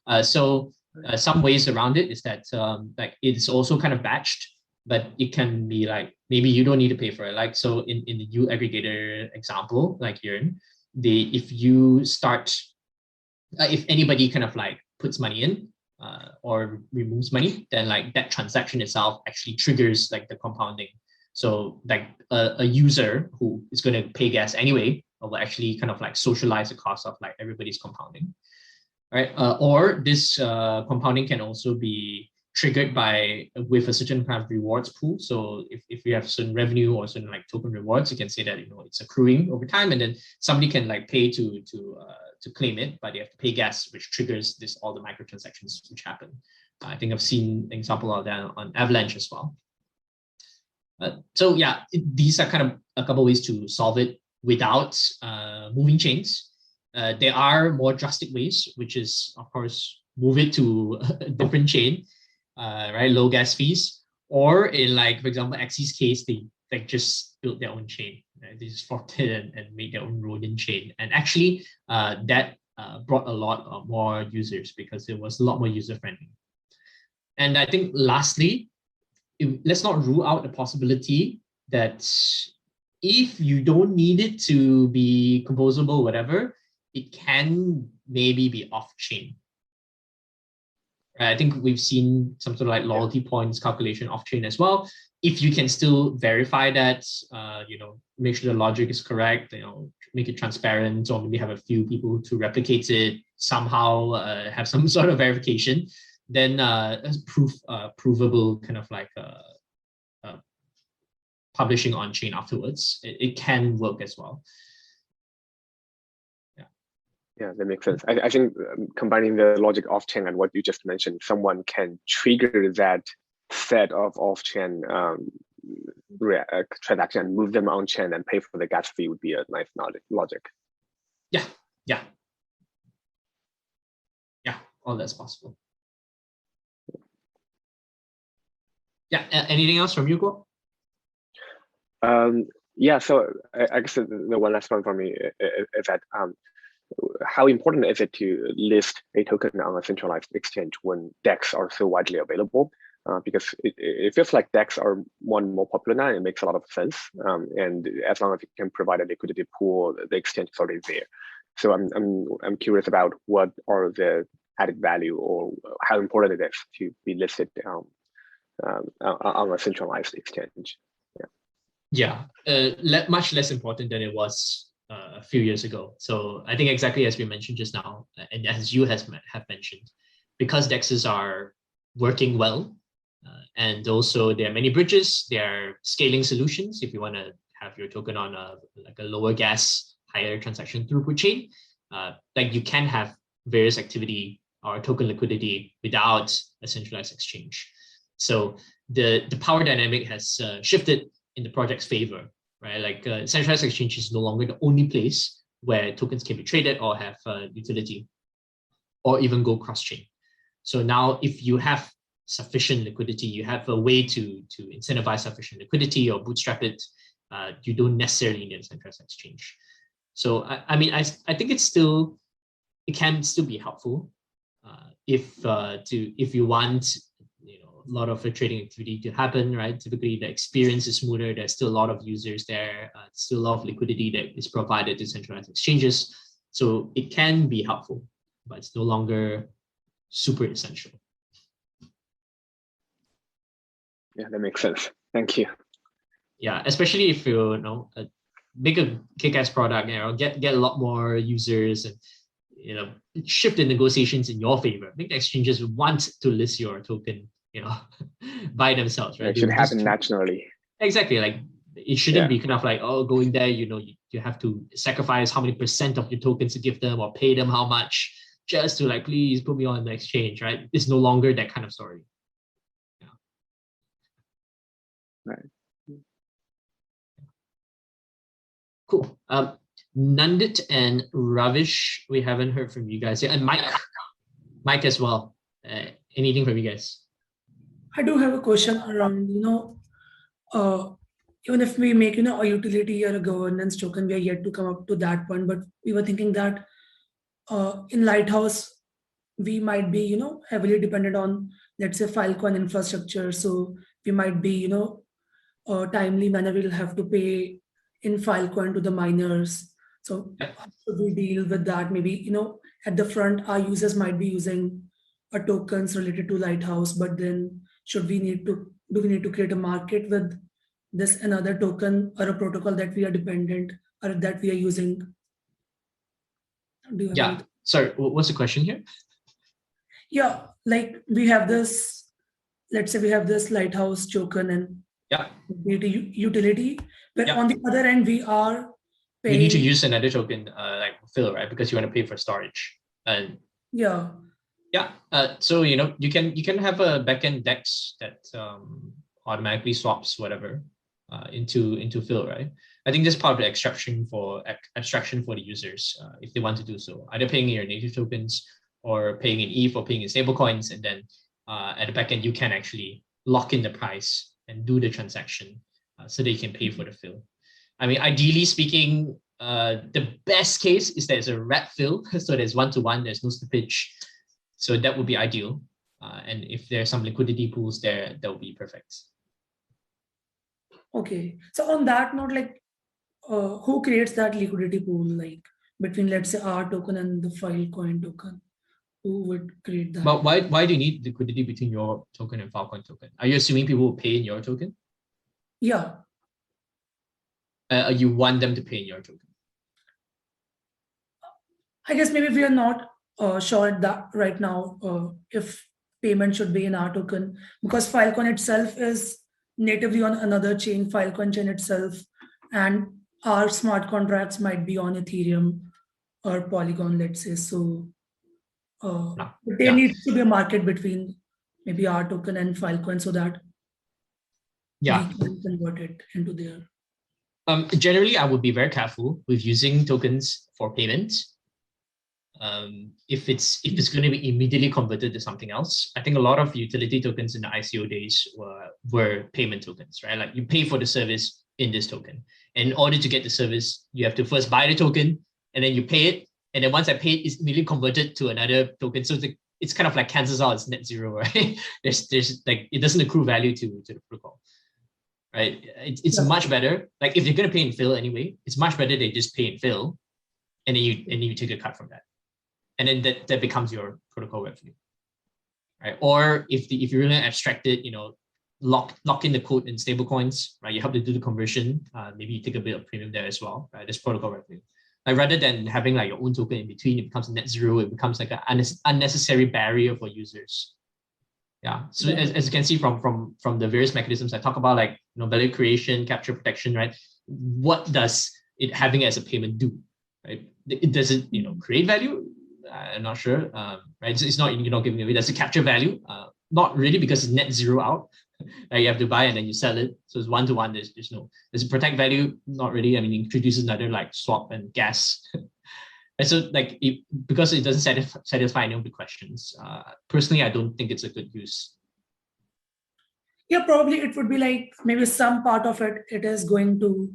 Uh, so uh, some ways around it is that um, like it's also kind of batched, but it can be like maybe you don't need to pay for it. Like so in, in the yield aggregator example, like Yearn, the if you start uh, if anybody kind of like puts money in uh, or removes money, then like that transaction itself actually triggers like the compounding. So like a, a user who is going to pay gas anyway will actually kind of like socialize the cost of like everybody's compounding, right? Uh, or this uh, compounding can also be triggered by with a certain kind of rewards pool. So if, if you have certain revenue or certain like token rewards, you can say that you know it's accruing over time, and then somebody can like pay to to uh, to claim it, but they have to pay gas, which triggers this all the microtransactions which happen. I think I've seen example of that on Avalanche as well. Uh, so yeah, it- these are kind of a couple ways to solve it without uh, moving chains. Uh, there are more drastic ways, which is of course move it to [LAUGHS] a different chain, uh, right? Low gas fees, or in like for example, Axie's case, they like just built their own chain. Right? They just forked it and, and made their own Ronin chain, and actually uh, that uh, brought a lot of more users because it was a lot more user friendly. And I think lastly, let's not rule out the possibility that if you don't need it to be composable, whatever, it can maybe be off chain. I think we've seen some sort of like loyalty points calculation off chain as well. If you can still verify that, uh, you know, make sure the logic is correct, you know, make it transparent, or maybe have a few people to replicate it somehow, uh, have some [LAUGHS] sort of verification, then uh, as proof, uh, provable kind of like uh, uh, publishing on chain afterwards, it, it can work as well. Yeah, that makes sense. I, I think um, combining the logic off-chain and what you just mentioned, someone can trigger that set of off-chain um, rea- uh, transaction and move them on-chain and pay for the gas fee would be a nice logic. Yeah, yeah. Yeah, all that's possible. Yeah, anything else from you, Guo? Um, yeah, so I, I guess the, the one last one for me i- i- is that um, how important is it to list a token on a centralized exchange when DEX are so widely available? Uh, because it, it feels like DEX are more and more popular now. and It makes a lot of sense, um, and as long as you can provide a liquidity pool, the exchange is already there. So I'm I'm I'm curious about what are the added value or how important it is to be listed um, um, on a centralized exchange. Yeah, uh, le- much less important than it was uh, a few years ago. So I think exactly as we mentioned just now, uh, and as you has have mentioned, because DEXs are working well, uh, and also there are many bridges, there are scaling solutions. If you want to have your token on a like a lower gas, higher transaction throughput chain, uh, like you can have various activity or token liquidity without a centralized exchange. So the the power dynamic has uh, shifted in the project's favor, right? Like uh, centralized exchange is no longer the only place where tokens can be traded or have uh, utility or even go cross-chain. So now if you have sufficient liquidity, you have a way to, to incentivize sufficient liquidity or bootstrap it, uh, you don't necessarily need a centralized exchange. So I, I mean, I, I think it's still, it can still be helpful uh, if uh, to if you want lot of the trading activity to happen, right? Typically, the experience is smoother. There's still a lot of users there. Uh, still a lot of liquidity that is provided to centralized exchanges. So it can be helpful, but it's no longer super essential. Yeah, that makes sense. Thank you. Yeah, especially if you, you know uh, make a kick-ass product, you know, get get a lot more users and you know shift the negotiations in your favor. Make the exchanges want to list your token, you know, [LAUGHS] by themselves, right? It should happen naturally. Exactly. Like it shouldn't Yeah. be kind of like, oh, going there, you know, you, you have to sacrifice how many percent of your tokens to give them or pay them how much just to like, please put me on the exchange, right? It's no longer that kind of story. Yeah. Right. Cool. Um, Nandit and Ravish, we haven't heard from you guys yet. And Mike, Mike as well. Uh, anything from you guys? I do have a question around, you know, uh, even if we make, you know, a utility or a governance token, we are yet to come up to that point, but we were thinking that uh, in Lighthouse, we might be, you know, heavily dependent on, let's say, Filecoin infrastructure. So we might be, you know, uh, timely manner we'll have to pay in Filecoin to the miners. So how should we deal with that? Maybe, you know, at the front, our users might be using a tokens related to Lighthouse, but then should we need to do we need to create a market with this another token or a protocol that we are dependent or that we are using? Do you Yeah. Sorry, what's the question here? yeah, like we have this, let's say we have this Lighthouse token and Yeah. utility, but Yeah. on the other end we are paying. You need to use another token uh, like FIL, right? Because you want to pay for storage. And Yeah, Yeah, uh, so you know you can you can have a backend DEX that um, automatically swaps whatever uh, into into FIL, right? I think this is part of the extraction for abstraction for the users uh, if they want to do so, either paying in your native tokens or paying in ETH or paying in stablecoins, and then uh, at the backend you can actually lock in the price and do the transaction uh, so you can pay for the FIL. I mean, ideally speaking, uh, the best case is there's a red fill, [LAUGHS] so there's one to one, there's no slippage. So that would be ideal. Uh, and if there's some liquidity pools there, that would be perfect. okay. So on that note, like uh, who creates that liquidity pool like between let's say our token and the Filecoin token? Who would create that? But why why do you need liquidity between your token and Filecoin token? Are you assuming people will pay in your token? yeah, Uh, you want them to pay in your token? I guess maybe we are not uh, sure that right now uh, if payment should be in our token because Filecoin itself is natively on another chain, Filecoin chain itself, and our smart contracts might be on Ethereum or Polygon, let's say. So uh, No. there Yeah. needs to be a market between maybe our token and Filecoin so that Yeah. we can convert it into their. Um, generally, I would be very careful with using tokens for payment. Um, if it's if it's going to be immediately converted to something else, I think a lot of utility tokens in the ICO days were were payment tokens, right? Like you pay for the service in this token. And in order to get the service, you have to first buy the token, and then you pay it, and then once I pay it, it's immediately converted to another token. So it's, it's kind of like cancels out its net zero, [LAUGHS] right? there's there's like it doesn't accrue value to to the protocol right? It's, it's Yeah. much better. Like if you're gonna pay in FIL anyway, it's much better they just pay in FIL, and then you and then you take a cut from that, and then that that becomes your protocol revenue, right? Or if the if you really abstract it, you know, lock lock in the code in stable coins, right? You help to do the conversion. Uh, maybe you take a bit of premium there as well, right? This protocol revenue. Like rather than having like your own token in between, it becomes net zero. It becomes like an unnecessary barrier for users. Yeah. So Yeah. as, as you can see from from from the various mechanisms I talk about, like you know, value creation, capture protection, right? What does it having as a payment do? Right? It it does it, you know, create value? I'm not sure. Um, right. It's, it's not you're not giving away. Does it capture value? Uh, not really because it's net zero out. [LAUGHS] Like you have to buy and then you sell it. So it's one to one. There's there's no does it protect value? Not really. I mean, it introduces another like swap and gas. [LAUGHS] And so like it, because it doesn't satisfy, satisfy any of the questions, uh, personally, I don't think it's a good use. Yeah, probably it would be like maybe some part of it, it is going to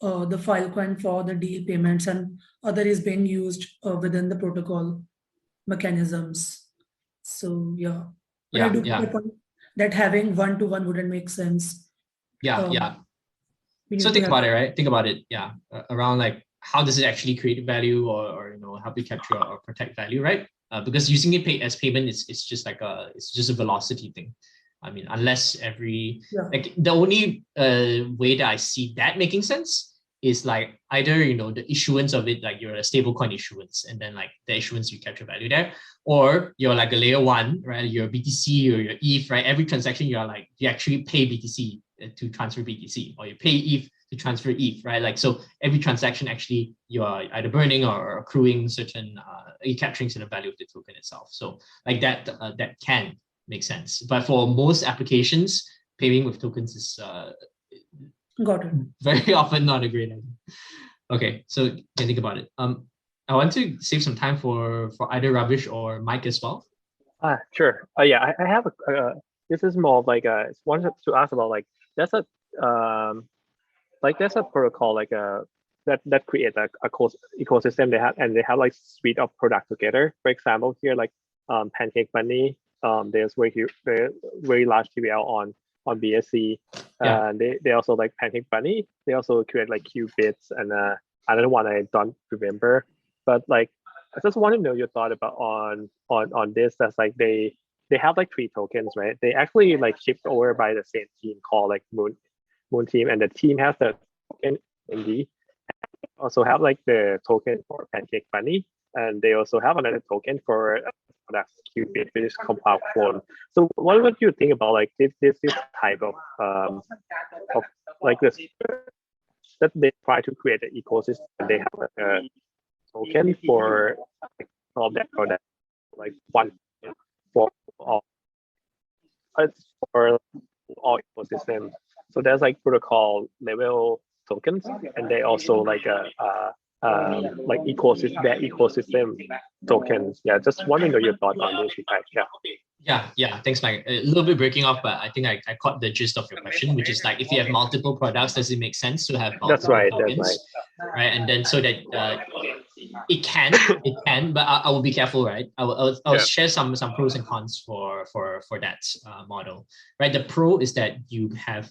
uh, the Filecoin for the deal payments and other is being used uh, within the protocol mechanisms. So yeah. But I Yeah, do yeah, point That having one to one wouldn't make sense. yeah, um, yeah. So think about it, right? Think about it. Yeah, uh, around like how does it actually create value or, or you know help you capture or protect value, right? Uh, because using it pay as payment is it's just like a it's just a velocity thing. I mean, unless every Yeah. like the only uh way that I see that making sense is like either you know the issuance of it like you're a stable coin issuance and then like the issuance you capture value there or you're like a layer one right? You're btc or your eth right? Every transaction you're like you actually pay btc uh, to transfer btc or you pay eth to transfer eth right? Like so every transaction actually you are either burning or accruing certain uh capturing certain value of the token itself. So like that uh, that can make sense but for most applications paying with tokens is uh, Got it. very [LAUGHS] often not a great idea. Okay, so you can think about it. Um, I want to save some time for for either Ravish or Mike as well. Ah, sure. Uh, yeah, I, I have a. Uh, this is more like a wanted to ask about like that's a um, like there's a protocol like a that that create a, a co- ecosystem they have and they have like suite of products together. For example, here like um Pancake Bunny. Um, there's very very very large TVL on on BSC. Yeah. Uh, they they also like Pancake Bunny. They also create like Qubits and uh another one I don't remember. But like I just want to know your thought about on on on this. That's like they they have like three tokens, right? They actually like shipped over by the same team called like Moon Moon Team, and the team has the token MD. Also have like the token for Pancake Bunny, and they also have another token for that's Qubit, which is compound. So what would you think about like this this this type of um of like this that they try to create an ecosystem? They have a token for like, all that product, like one for all for all ecosystem. So there's like protocol level tokens, and they also like a uh, um, like ecosystem their ecosystem tokens. Yeah, just wondering your thought on this. Yeah. Yeah, yeah. Thanks, Mike. A little bit breaking off, but I think I, I caught the gist of your question, which is like if you have multiple products, does it make sense to have multiple That's right. tokens? That's right. right? And then so that uh, it can, it can, but I, I will be careful, right? I will, I'll, I'll Yeah. share some some pros and cons for for for that uh, model, right? The pro is that you have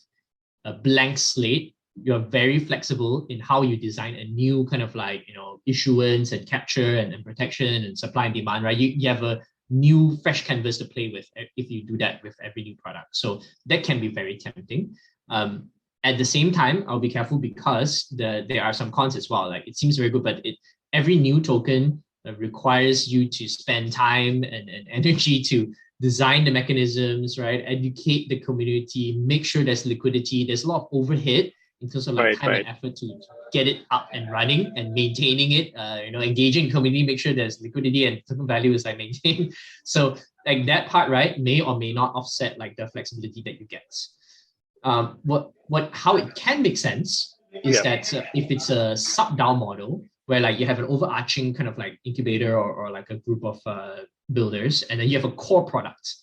a blank slate. You're very flexible in how you design a new kind of like you know issuance and capture and, and protection and supply and demand, right? You you have a new fresh canvas to play with if you do that with every new product. So that can be very tempting. Um, at the same time, I'll be careful because the there are some cons as well. Like it seems very good, but it every new token uh, requires you to spend time and, and [LAUGHS] energy to design the mechanisms, right? Educate the community, make sure there's liquidity. There's a lot of overhead in terms of like Right, time right. and effort to get it up and running and maintaining it. Uh, you know, engaging community, make sure there's liquidity and token value is like maintained. [LAUGHS] So like that part, right, may or may not offset like the flexibility that you get. Um, what what how it can make sense is Yeah. that uh, if it's a sub DAO model where like you have an overarching kind of like incubator or, or like a group of uh, builders, and then you have a core product.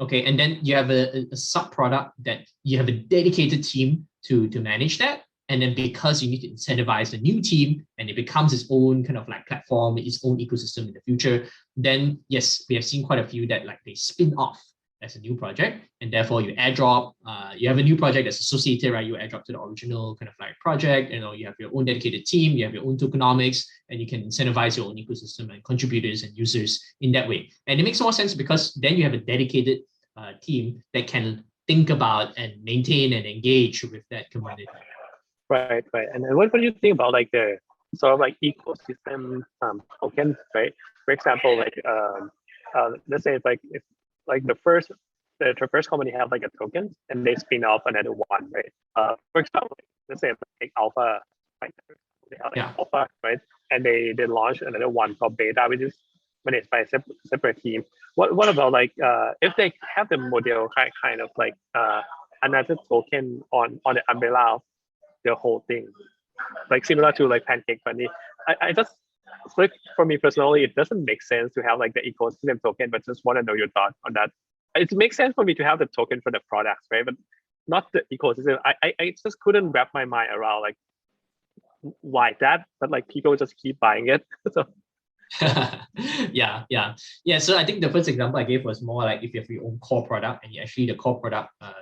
Okay, and then you have a, a- a sub product that you have a dedicated team to to manage that. And then because you need to incentivize the new team and it becomes its own kind of like platform, its own ecosystem in the future, then yes, we have seen quite a few that like they spin off as a new project, and therefore you airdrop. Uh, you have a new project that's associated, right? You airdrop to the original kind of like project. You know, you have your own dedicated team, you have your own tokenomics, and you can incentivize your own ecosystem and contributors and users in that way. And it makes more sense because then you have a dedicated uh, team that can think about and maintain and engage with that community. Right, right. And then what, do you think about like the sort of like ecosystem um, tokens, right? For example, like um, uh, let's say it's like if like the first the, first company have like a token and they spin off another one, right? Uh, for example, let's say like Alpha, right? They have like Yeah. Alpha, right? And they they launch another one called Beta, which is managed by a separate, separate team. What what about like uh, if they have the model kind kind of like uh, another token on on the umbrella of the whole thing, like similar to like Pancake Bunny. I, I just like for me personally, it doesn't make sense to have like the ecosystem token, but just want to know your thought on that. It makes sense for me to have the token for the products, right? But not the ecosystem. I, I, I just couldn't wrap my mind around like why that, but like people just keep buying it. [LAUGHS] so [LAUGHS] yeah, yeah, yeah. So I think the first example I gave was more like if you have your own core product and you actually the core product uh,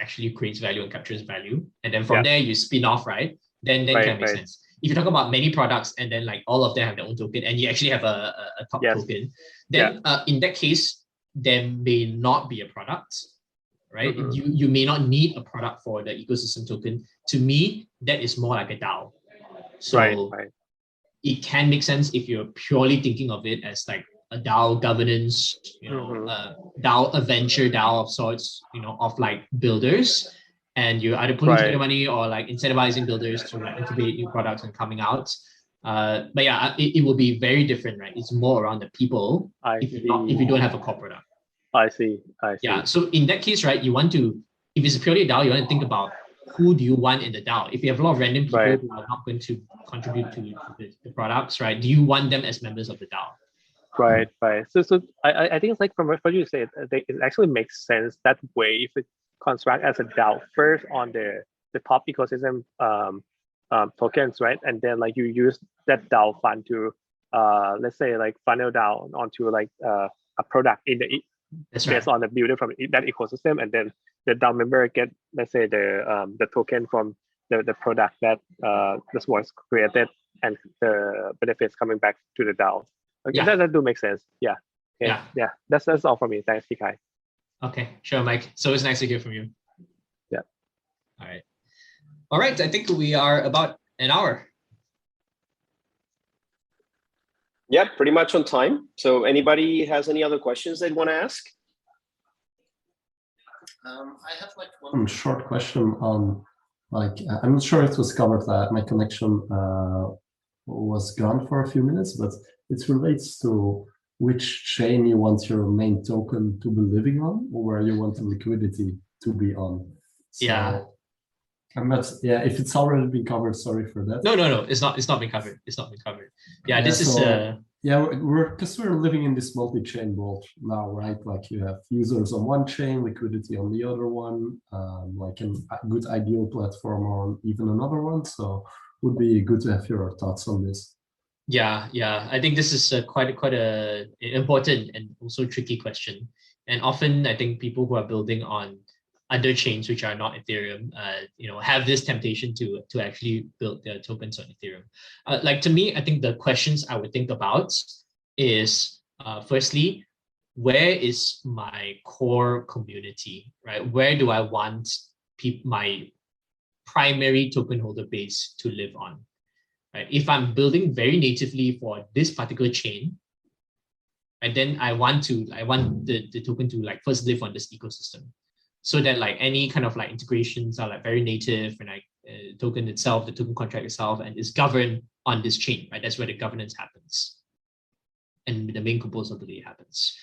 actually creates value and captures value, and then from Yeah. there you spin off, right? Then then Right, can make right. sense. If you talk about many products and then like all of them have their own token and you actually have a, a, top Yes. token, then uh, in that case there may not be a product, right? Mhm. You you may not need a product for the ecosystem token. To me, that is more like a DAO. So right, right. it can make sense if you're purely thinking of it as like a DAO governance, you know, Mhm. uh, DAO a venture DAO of sorts, you know, of like builders, and you're either putting Right. together money or like incentivizing builders to like incubate new products and coming out. Uh, but yeah, it, it will be very different, right? It's more around the people I if not if you don't have a core product. I see. I see. Yeah. So in that case, right, you want to, if it's purely a DAO, you want to think about who do you want in the DAO. If you have a lot of random people Right. who are not going to contribute to the, the products, right? Do you want them as members of the DAO? Right, right. So, so I, I- think it's like from what you said, uh, they- it actually makes sense that way if it construct as a DAO first on the the top ecosystem um, um, tokens, right? And then like you use that DAO fund to uh, let's say like funnel down onto like uh, a product in the e- That's right. based on the builder from that ecosystem, and then the DAO member get let's say the um, the token from the, the product that uh, this was created and the benefits coming back to the DAO. Okay, Yeah. that, that do make sense. Yeah. Okay. Yeah. Yeah. That's that's all for me. Thanks, Kikai. Okay, sure, Mike. So it's nice to hear from you. Yeah. All right. All right. I think we are about an hour. Yeah, pretty much on time. So anybody has any other questions they'd want to ask? Um, I have like one short question on, like, uh, I'm not sure if it was covered. that my connection uh, was gone for a few minutes, but it relates to which chain you want your main token to be living on, or where you want the liquidity to be on. Yeah. I'm not. Yeah, if it's already been covered, sorry for that. No, no, no. It's not. It's not been covered. It's not been covered. Yeah, Yeah, this is. Uh, Yeah, we're- we're because we're living in this multi-chain world now, right? Like you have users on one chain, liquidity on the other one, um, like a good ideal platform on even another one. So would be good to have your thoughts on this. Yeah, yeah. I think this is a quite quite a important and also tricky question. And often I think people who are building on other chains which are not Ethereum, uh, you know, have this temptation to to actually build their tokens on Ethereum. Uh, like to me, I think the questions I would think about is uh, firstly, where is my core community, right? Where do I want my primary token holder base to live on? Right? If I'm building very natively for this particular chain, and then I want to I want the, the token to like first live on this ecosystem, so that like any kind of like integrations are like very native and like uh, token itself, the token contract itself, and is governed on this chain, right? That's where the governance happens, and the main composability happens.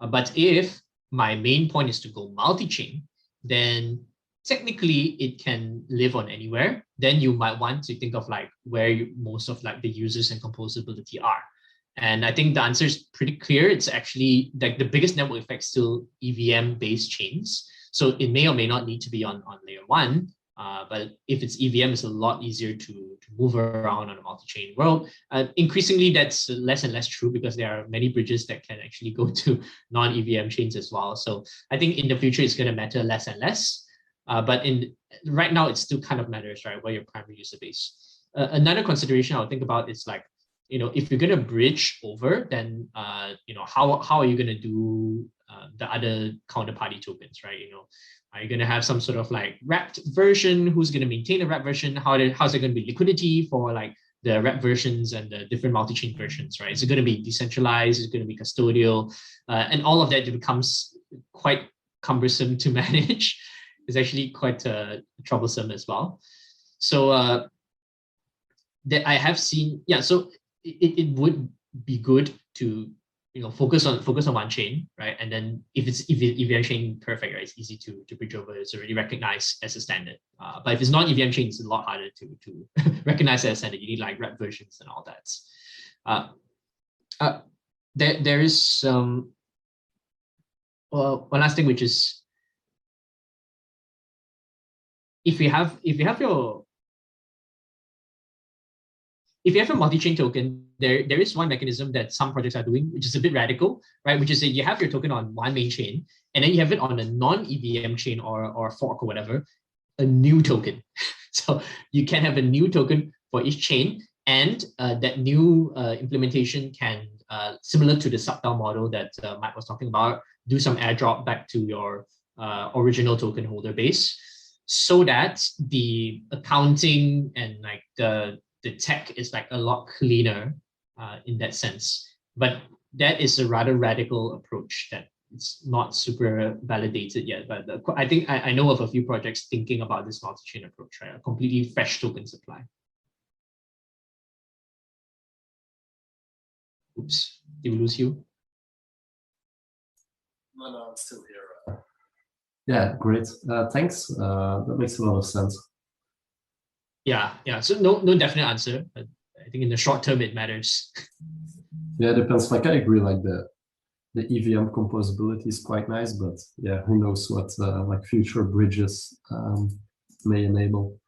Uh, but if my main point is to go multi-chain, then technically it can live on anywhere. Then you might want to think of like where you, most of like the users and composability are. And I think the answer is pretty clear. It's actually like the biggest network effect still EVM based chains. So it may or may not need to be on, on layer one. Uh, but if it's EVM, it's a lot easier to, to move around on a multi-chain world. Uh, increasingly, that's less and less true because there are many bridges that can actually go [LAUGHS] to non-EVM chains as well. So I think in the future, it's going to matter less and less. Uh, but in right now, it still kind of matters, right? Where your primary user base. Uh, another consideration I'll think about is like, you know, if you're going to bridge over, then, uh, you know, how, how are you going to do uh, the other counterparty tokens, right? You know, are you going to have some sort of like wrapped version? Who's going to maintain the wrapped version? How did, how's it going to be liquidity for like the wrapped versions and the different multi-chain versions, right? Is it going to be decentralized? Is it going to be custodial? Uh, and all of that becomes quite cumbersome to [LAUGHS] manage. It's actually quite uh, troublesome as well. So uh, that I have seen, yeah. So it, it would be good to you know focus on focus on one chain, right? And then if it's if it, EVM chain perfect, right, it's easy to to bridge over. It's already recognized as a standard. Uh, but if it's not EVM chain, it's a lot harder to to [LAUGHS] recognize as a standard. You need like wrap versions and all that. Uh, uh, there there is some. Well, one last thing, which is if you have if you have your if you have a multi-chain token, there, there is one mechanism that some projects are doing, which is a bit radical, right? Which is that you have your token on one main chain, and then you have it on a non-EVM chain or, or fork or whatever, a new token. [LAUGHS] so you can have a new token for each chain, and uh, that new uh, implementation can, uh, similar to the subDAO model that uh, Mike was talking about, do some airdrop back to your uh, original token holder base so that the accounting and like the the tech is like a lot cleaner uh, in that sense. But that is a rather radical approach that it's not super validated yet. But the, I think I, I know of a few projects thinking about this multi-chain approach, right? A completely fresh token supply. Oops, did we lose you? No, no, I'm still here. Yeah, great. Uh, thanks. Uh, that makes a lot of sense. Yeah, yeah. So no, no definite answer, but I think in the short term it matters. Yeah, it depends. Like I agree, like the the EVM composability is quite nice, but yeah, who knows what uh, like future bridges um, may enable.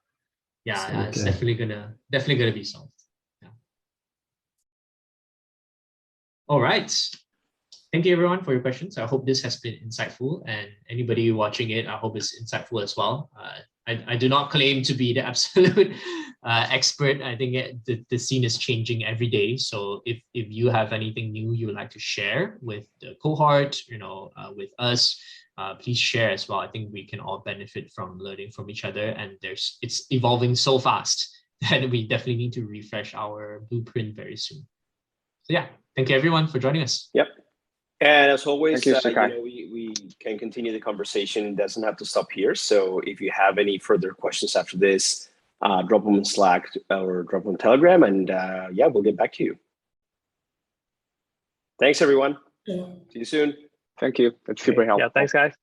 Yeah, So, yeah, it's definitely gonna definitely gonna be solved. Yeah. All right. Thank you everyone for your questions. I hope this has been insightful and anybody watching it, I hope it's insightful as well. Uh, I, I do not claim to be the [LAUGHS] absolute uh, expert. I think it, the, the scene is changing every day. So if, if you have anything new you would like to share with the cohort, you know, uh, with us, uh, please share as well. I think we can all benefit from learning from each other and there's it's evolving so fast [LAUGHS] that we definitely need to refresh our blueprint very soon. So yeah, thank you everyone for joining us. And as always, you, uh, you know, we, we can continue the conversation. It doesn't have to stop here. So if you have any further questions after this, uh, drop them in Slack or drop them on Telegram, and uh, yeah, we'll get back to you. Thanks, everyone. Yeah. See you soon. Thank you. That's super helpful. Yeah, thanks guys.